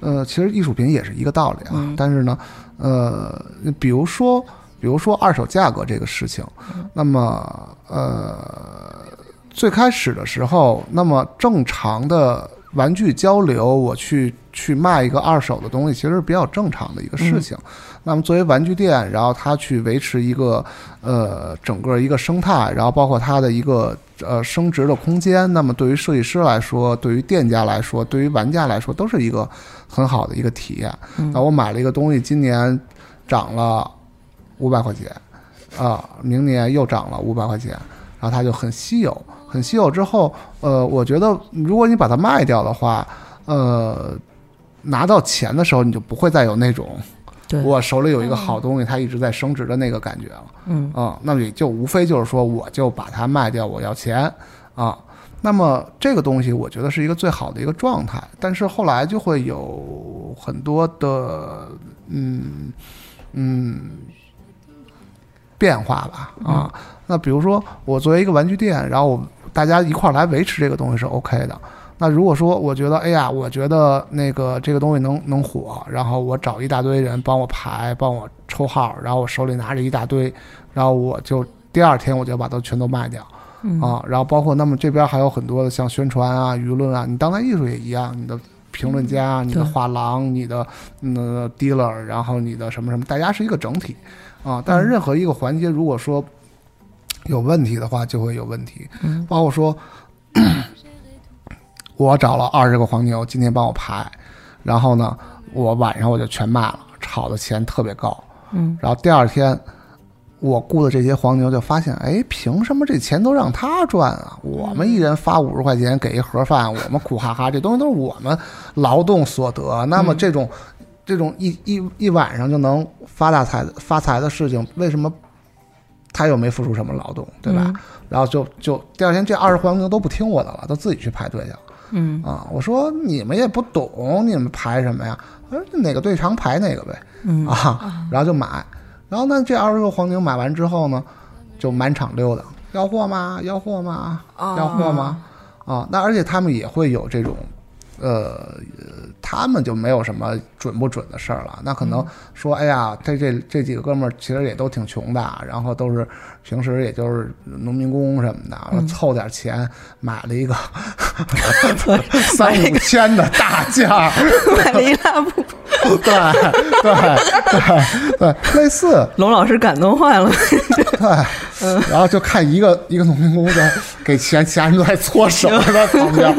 呃，其实艺术品也是一个道理啊。嗯但是呢，呃，比如说，比如说二手价格这个事情，那么呃，最开始的时候，那么正常的玩具交流，我去去卖一个二手的东西，其实是比较正常的一个事情。那么作为玩具店，然后它去维持一个呃整个一个生态，然后包括它的一个呃升值的空间，那么对于设计师来说，对于店家来说，对于玩家来说，都是一个很好的一个体验。那我买了一个东西，今年涨了五百块钱，啊，明年又涨了五百块钱，然后它就很稀有，很稀有之后，呃，我觉得如果你把它卖掉的话，呃，拿到钱的时候，你就不会再有那种我手里有一个好东西，它一直在升值的那个感觉了。嗯啊，那么也就无非就是说，我就把它卖掉，我要钱啊。那么这个东西，我觉得是一个最好的一个状态，但是后来就会有很多的嗯嗯变化吧啊。那比如说，我作为一个玩具店，然后我大家一块儿来维持这个东西是 OK 的。那如果说我觉得，哎呀，我觉得那个这个东西能能火，然后我找一大堆人帮我排，帮我抽号，然后我手里拿着一大堆，然后我就第二天我就把它全都卖掉。嗯啊，然后包括那么这边还有很多的像宣传啊、舆论啊，你当代艺术也一样，你的评论家、你的画廊、你的嗯 dealer，然后你的什么什么，大家是一个整体啊。但是任何一个环节如果说有问题的话，就会有问题，嗯包括说 我找了二十个黄牛，今天帮我排，然后呢，我晚上我就全卖了，炒的钱特别高，嗯然后第二天，我雇的这些黄牛就发现，哎，凭什么这钱都让他赚啊？我们一人发五十块钱给一盒饭，我们苦哈哈，这东西都是我们劳动所得。那么这种、这种一一一晚上就能发大财发财的事情，为什么他又没付出什么劳动，对吧？嗯然后就就第二天这二十黄牛都不听我的了，都自己去排队去了。嗯啊，我说你们也不懂，你们排什么呀？我说哪个队长排哪个呗。嗯啊，然后就买，然后呢，这二十个黄牛买完之后呢，就满场溜达，要货吗？要货吗？要货吗？啊，那而且他们也会有这种，呃，他们就没有什么准不准的事儿了。那可能说，哎呀，这这这几个哥们儿其实也都挺穷的，然后都是平时也就是农民工什么的，凑点钱买了一个 三五千的大件儿，买了一拉布，对对对对，类似龙老师感动坏了。对，然后就看一个一个农民工在给钱，其他人都在搓手在旁边，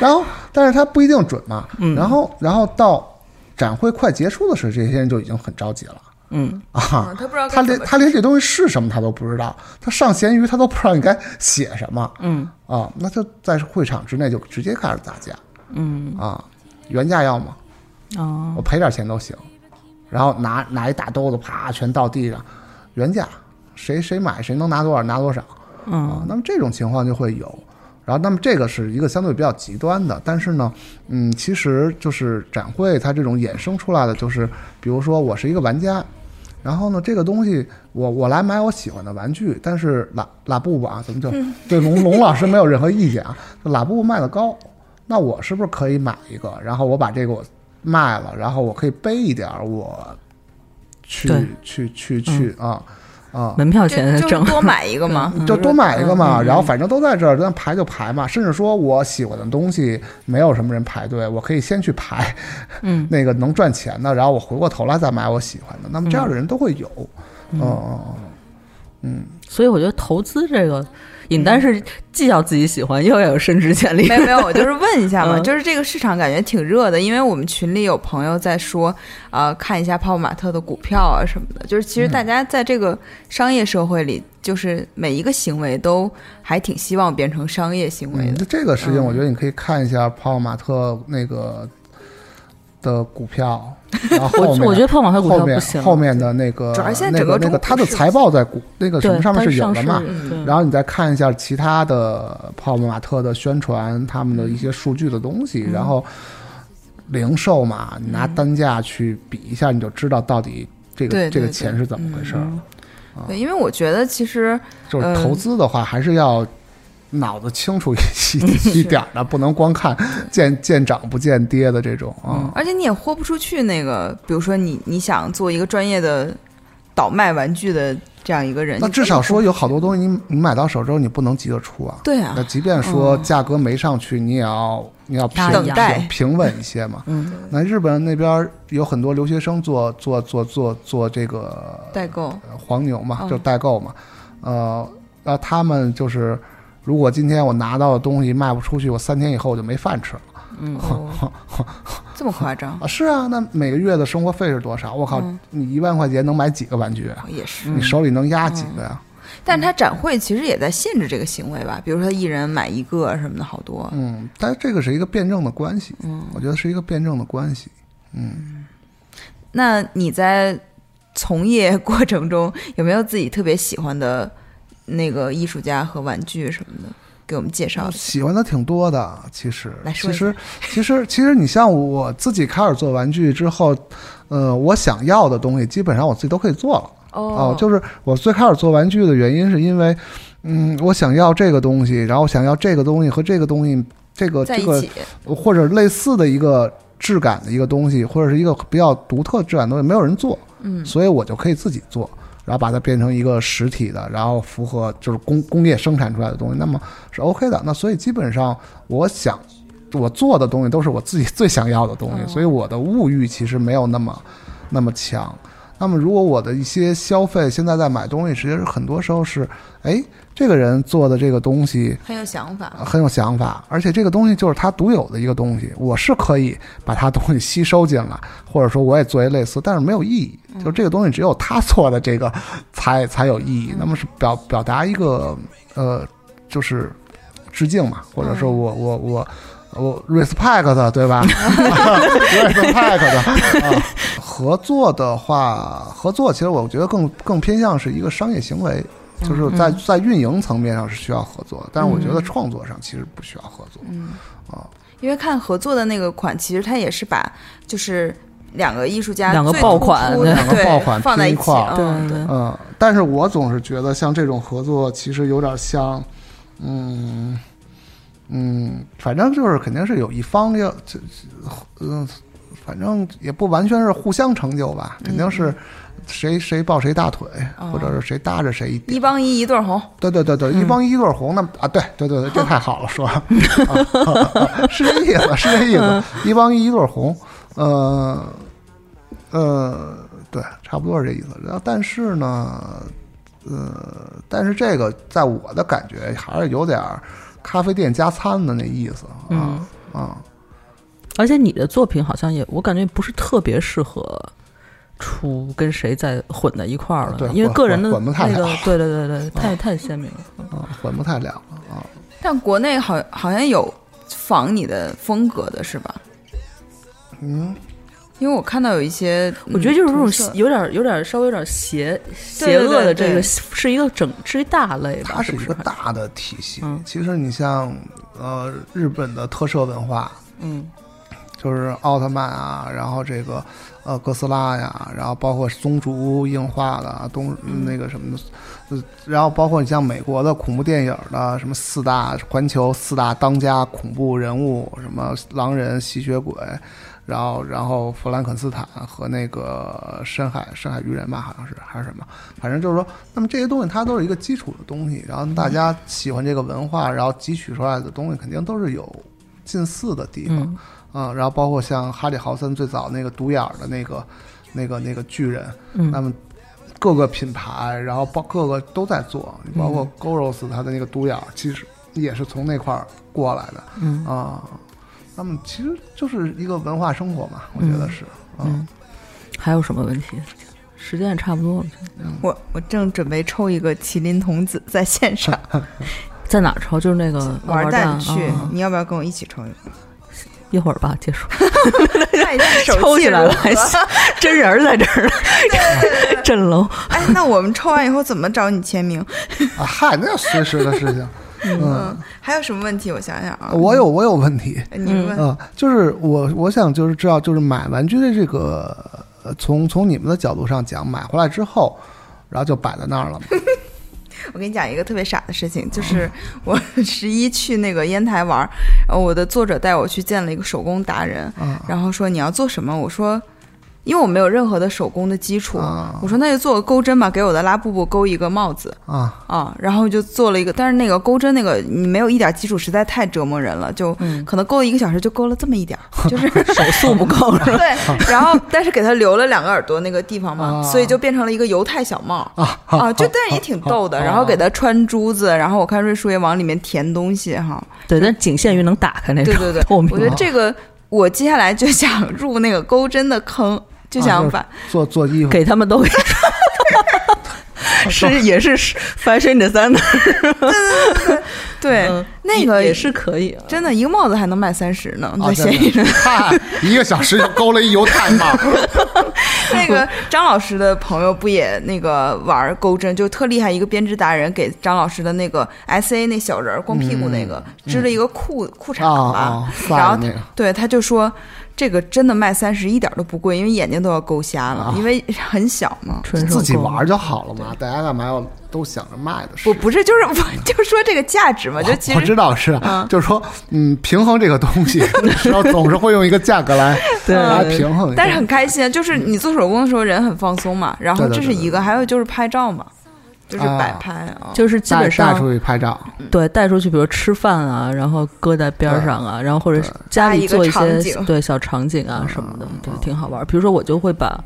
然后但是他不一定准嘛，然后然后到展会快结束的时候，这些人就已经很着急了。嗯，啊嗯，他不知道他连他连这东西是什么他都不知道，他上闲鱼他都不知道你该写什么，嗯。啊，那就在会场之内就直接开始砸价嗯。啊，原价要吗？哦，我赔点钱都行，然后拿拿一大兜子啪全倒地上，原价谁谁买谁能拿多少拿多少。嗯。啊，那么这种情况就会有。然后，那么这个是一个相对比较极端的，但是呢，嗯，其实就是展会它这种衍生出来的，就是比如说我是一个玩家，然后呢，这个东西我我来买我喜欢的玩具，但是拉拉布布啊，怎么就对龙龙老师没有任何意见啊？就拉布布卖的高，那我是不是可以买一个，然后我把这个我卖了，然后我可以背一点儿，我去对去去去啊啊，门票就就是钱挣，多买一个嘛，就多买一个嘛，嗯。然后反正都在这儿，咱排就排嘛。甚至说我喜欢的东西没有什么人排队，我可以先去排，嗯。那个能赚钱的，然后我回过头来再买我喜欢的。那么这样的人都会有，嗯嗯嗯。所以我觉得投资这个尹丹是既要自己喜欢，又要有升值潜力。没有没有，我就是问一下嘛，嗯就是这个市场感觉挺热的，因为我们群里有朋友在说，呃，看一下泡泡玛特的股票啊什么的，就是其实大家在这个商业社会里，就是每一个行为都还挺希望变成商业行为嗯，的那。这个事情，嗯我觉得你可以看一下泡泡玛特那个的股票，然后后面我我觉得泡泡玛特股后面票不行，后面的那个主要现在那整个那个它的财报在股那个什么上面是有的嘛然后你再看一下其他的泡泡玛特的宣传，他们的一些数据的东西，嗯然后零售嘛，你拿单价去比一下，你就知道到底这个对对这个钱是怎么回事儿。嗯对，因为我觉得其实就是嗯投资的话，还是要脑子清楚一一点儿的，不能光看见见涨不见跌的这种啊。而且你也豁不出去那个，比如说你你想做一个专业的倒卖玩具的这样一个人，那至少说有好多。东西你你买到手之后你不能急着出啊。对啊那，即便说价格没上去，你也要你要平平平稳一些嘛。嗯那日本那边有很多留学生做做做做做这个代购，呃黄牛嘛，嗯就代购嘛，呃，那他们就是，如果今天我拿到的东西卖不出去，我三天以后我就没饭吃了嗯，哦，这么夸张？啊！是啊，那每个月的生活费是多少？我靠，嗯你一万块钱能买几个玩具啊？也是，你手里能压几个呀？但是他展会其实也在限制这个行为吧，比如说他一人买一个什么的，好多。嗯，但是这个是一个辩证的关系，嗯，我觉得是一个辩证的关系。嗯，那你在从业过程中有没有自己特别喜欢的那个艺术家和玩具什么的？给我们介绍。喜欢的挺多的，其实其实，其实，其实，你像我自己开始做玩具之后，呃，我想要的东西基本上我自己都可以做了。哦，就是我最开始做玩具的原因，是因为，嗯，我想要这个东西，然后想要这个东西和这个东西，这个这个或者类似的一个质感的一个东西，或者是一个比较独特质感的东西，没有人做，嗯所以我就可以自己做，然后把它变成一个实体的，然后符合就是工工业生产出来的东西，那么是 OK 的。那所以基本上我想我做的东西都是我自己最想要的东西，哦所以我的物欲其实没有那么那么强。那么，如果我的一些消费现在在买东西，实际上很多时候是，哎，这个人做的这个东西很有想法。很有想法，而且这个东西就是他独有的一个东西，我是可以把他东西吸收进来，或者说我也做一类似，但是没有意义。就这个东西只有他做的这个才才有意义。那么是表表达一个呃，就是致敬嘛，或者说我我我。我 respect 的，对吧？respect 的啊，合作的话，合作其实我觉得更更偏向是一个商业行为，就是在在运营层面上是需要合作，但是我觉得创作上其实不需要合作。嗯。啊，因为看合作的那个款，其实它也是把就是两个艺术家两个最突爆款出的两个爆款放在一块儿。嗯对。对。嗯，但是我总是觉得像这种合作，其实有点像，嗯嗯，反正就是肯定是有一方要这嗯、反正也不完全是互相成就吧，肯定是谁谁抱谁大腿，或者是谁搭着谁一点一帮一一对儿红，对对对对，一帮一对儿红，那啊，对对对对，这太好了，说，啊 是这意思，是这意思，一帮一一对儿红，呃呃，对，差不多是这意思。然后，但是呢，呃，但是这个在我的感觉还是有点儿咖啡店加餐的那意思啊嗯啊，而且你的作品好像也，我感觉不是特别适合出跟谁在混在一块儿了对，因为个人的混混不太那个了，对对对对，太太鲜明了。啊，混不太了了啊。但国内好好像有仿你的风格的是吧？嗯，因为我看到有一些，我觉得就是这种有点有点稍微有点邪邪恶的这个是一个整是一大类吧？它是一个大的体系。嗯其实你像呃日本的特摄文化，嗯就是奥特曼啊，然后这个呃哥斯拉呀，然后包括松竹映画的东那个什么的，呃，然后包括你像美国的恐怖电影的什么四大环球四大当家恐怖人物，什么狼人、吸血鬼，然后然后弗兰肯斯坦和那个深海深海鱼人吧，好像是还是什么，反正就是说，那么这些东西它都是一个基础的东西，然后大家喜欢这个文化，然后汲取出来的东西肯定都是有近似的地方。嗯啊、然后包括像哈里豪森最早那个独眼儿的那个、那个、那个巨人，嗯那么各个品牌，然后包各个都在做，你包嗯括 Goros 它的那个独眼，其实也是从那块儿过来的嗯啊。那么其实就是一个文化生活嘛，我觉得是啊。嗯，还有什么问题？时间也差不多了，我我正准备抽一个麒麟童子在线上 在哪儿抽？就是那个 玩蛋蛋去啊，你要不要跟我一起抽一个？一会儿吧，结束。抽起来了，真人儿在这儿呢，镇楼。哎，那我们抽完以后怎么找你签名？啊，嗨，那随时的事情。嗯，嗯，还有什么问题？我想想啊，我有我有问题，你问。啊，就是我我想就是知道，就是买玩具的这个，呃从从你们的角度上讲，买回来之后，然后就摆在那儿了吗？我跟你讲一个特别傻的事情，就是 我十一去那个烟台玩儿，然后我的作者带我去见了一个手工达人，啊然后说你要做什么？我说。因为我没有任何的手工的基础，啊。我说那就做个钩针吧，给我的拉布布钩一个帽子。啊。啊，然后就做了一个，但是那个钩针那个你没有一点基础，实在太折磨人了，就嗯。可能钩了一个小时就钩了这么一点儿，就是手速不够了？对，然后但是给他留了两个耳朵那个地方嘛，啊。所以就变成了一个犹太小帽。啊啊，就但是也挺逗的。啊然后给他穿珠子，然后我看瑞叔也往里面填东西哈。对，但仅限于能打开那种对对对，我觉得这个我接下来就想入那个钩针的坑，就想把做做衣服。给他们都给。是也是 fashion designer，对嗯。那个也是可以啊。真的一个帽子还能卖三十呢，啊，在真闲鱼上。一个小时就勾了一油太帽，那个张老师的朋友不也那个玩钩针，就特厉害一个编织达人，给张老师的那个 S A 那小人儿光屁股那个织了一个裤裤衩吧啊啊，然后对他就说这个真的卖三十一点都不贵，因为眼睛都要勾瞎了，啊因为很小嘛。纯自己玩就好了嘛，大家干嘛要都想着卖的是不？不是，就是我 就说这个价值嘛，就其实我实知道是，嗯就是说，嗯，平衡这个东西，然后总是会用一个价格来对来平衡。但是很开心，就是你做手工的时候人很放松嘛。然后这是一个，还有就是拍照嘛，就是啊摆拍啊。就是基带带本上出去拍照，对带出去，比如吃饭啊，然后搁在边儿上啊，然后或者家里做一些对小场景啊什么的，对，挺好玩儿。比如说我就会把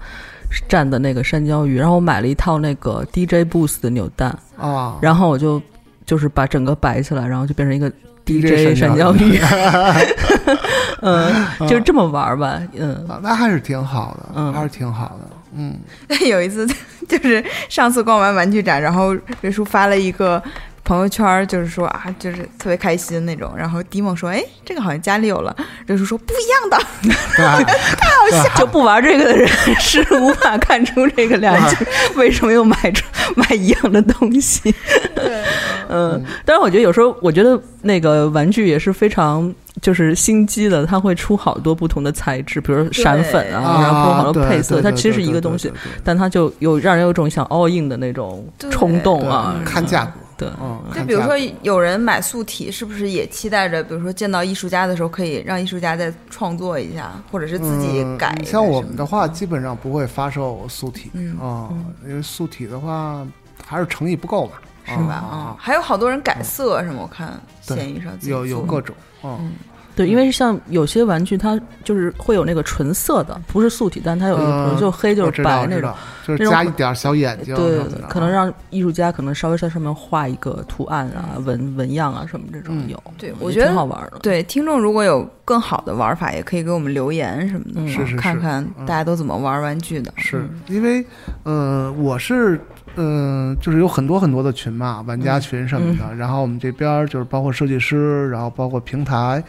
蘸的那个山椒鱼，然后我买了一套那个 DJ Boost 的扭蛋，啊，然后我就就是把整个摆起来，然后就变成一个 DJ 山山椒椒鱼，嗯，就是这么玩儿吧，嗯。啊那还是挺好的，嗯。还是挺好的，嗯，有一次 就是上次逛完玩具展，然后瑞叔发了一个朋友圈儿，就是说啊，就是特别开心那种。然后迪梦说：“哎，这个好像家里有了。”就是说：“不一样的。太好笑。就不玩这个的人是无法看出这个两家为什么又买出买一样的东西。嗯，但是我觉得有时候，我觉得那个玩具也是非常就是心机的，它会出好多不同的材质，比如闪粉啊，啊然后好多对配色，它其实是一个东西但它就有让人有种想 all in 的那种冲动啊，看价格，对。嗯，就比如说有人买素体，是不是也期待着，比如说见到艺术家的时候，可以让艺术家再创作一下，或者是自己嗯改一下你像我们的话，基本上不会发售素体嗯嗯，因为素体的话还是诚意不够嘛，是吧？啊，还有好多人改色是吗，我看闲鱼上有有各种，嗯，对，因为像有些玩具它就是会有那个纯色的，不是素体，但它有一个呃就黑就是白那种就是加一点小眼睛对可能让艺术家可能稍微在上面画一个图案啊、纹纹样啊什么这种嗯。有，对我觉得挺好玩的。对，听众如果有更好的玩法，也可以给我们留言什么的，嗯是是是。看看嗯大家都怎么玩玩具的。是因为，呃，我是，嗯、就是有很多很多的群嘛，玩家群什么的。然后我们这边就是包括设计师，然后包括平台，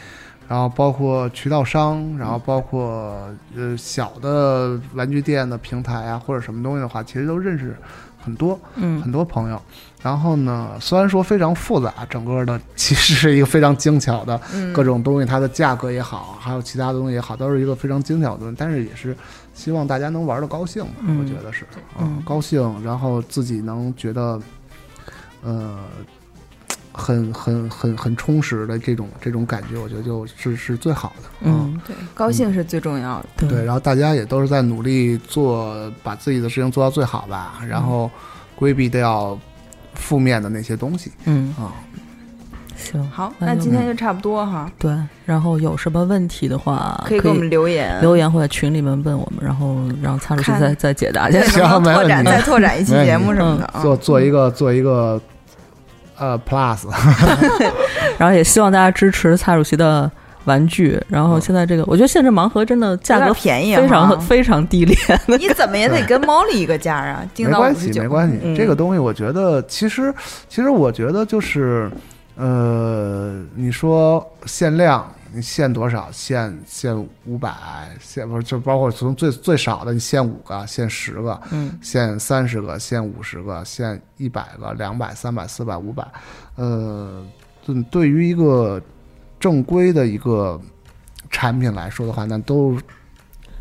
然后包括渠道商，然后包括呃小的玩具店的平台啊，或者什么东西的话，其实都认识很多嗯很多朋友。然后呢，虽然说非常复杂，整个的其实是一个非常精巧的嗯，各种东西，它的价格也好，还有其他东西也好，都是一个非常精巧的东西。但是也是希望大家能玩的高兴吧，嗯我觉得是，嗯高兴，然后自己能觉得，呃，很很很很充实的这种这种感觉，我觉得就是是最好的。嗯，对，高兴是最重要的。对对，然后大家也都是在努力做，把自己的事情做到最好吧，然后规避掉负面的那些东西嗯，啊。行，好，那今天就差不多哈，对，然后有什么问题的话，可可以给我们留言，留言或者群里面问我们，然后让蔡老师再再解答一下。行能不能拓展没问题再拓展一期节目什么的啊？做做一个做一个呃 plus，然后也希望大家支持蔡主席的玩具。然后现在这个，我觉得现在这盲盒真的价格便宜非常非常低廉。你怎么也得跟猫里一个价啊，定没关系，没。关系。嗯这个东西，我觉得其实其实我觉得就是，呃，你说限量，你限多少？限限五百，限不是就包括从最最少的，你限五个，限十个，嗯限三十个，限五十个，限一百个，两百、三百、四百、五百，呃，对对于一个正规的一个产品来说的话，那都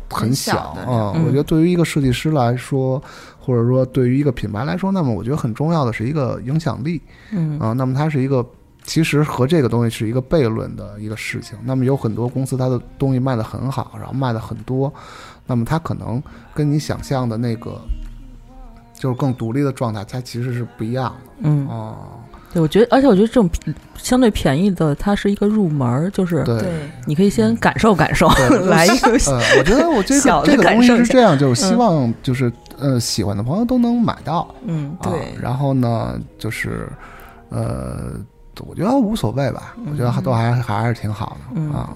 很很小啊、嗯我觉得对于一个设计师来说，或者说对于一个品牌来说，那么我觉得很重要的是一个影响力嗯啊、那么它是一个。其实和这个东西是一个悖论的一个事情。那么有很多公司，它的东西卖得很好，然后卖的很多，那么它可能跟你想象的那个就是更独立的状态，它其实是不一样的嗯，哦。对，我觉得，而且我觉得这种相对便宜的，它是一个入门儿，就是对，你可以先感受感受，对 来一个呃，我觉得 我这小的个这个东西是这样，就是希望就是呃喜欢的朋友都能买到嗯啊对。然后呢，就是呃，我觉得无所谓吧，我觉得还都还还是挺好的嗯啊。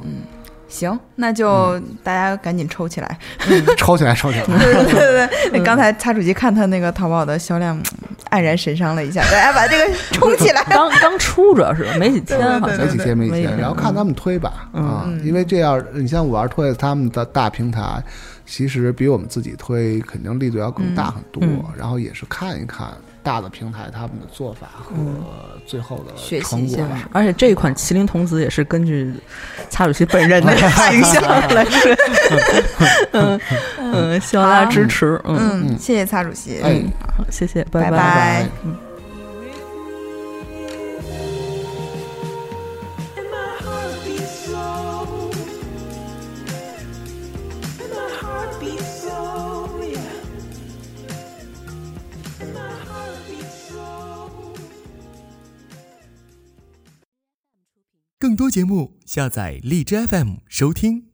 行，那就大家赶紧抽起来。抽起来，抽起来。对对对对，刚才擦主席看他那个淘宝的销量，嗯黯然神伤了一下，大家把这个冲起来。刚刚出主要是没几天，好像没几天，没几天，然后看他们推吧，啊嗯，因为这样，你像五二推他们的大平台，其实比我们自己推肯定力度要更大很多嗯，然后也是看一看大的平台他们的做法和最后的成果吧。而且这一款麒麟童子也是根据擦主席本人的 形象来设，嗯嗯，希望大家支持，嗯，嗯，谢谢擦主席。嗯好，谢谢，拜拜拜更多节目，下载荔枝 FM 收听。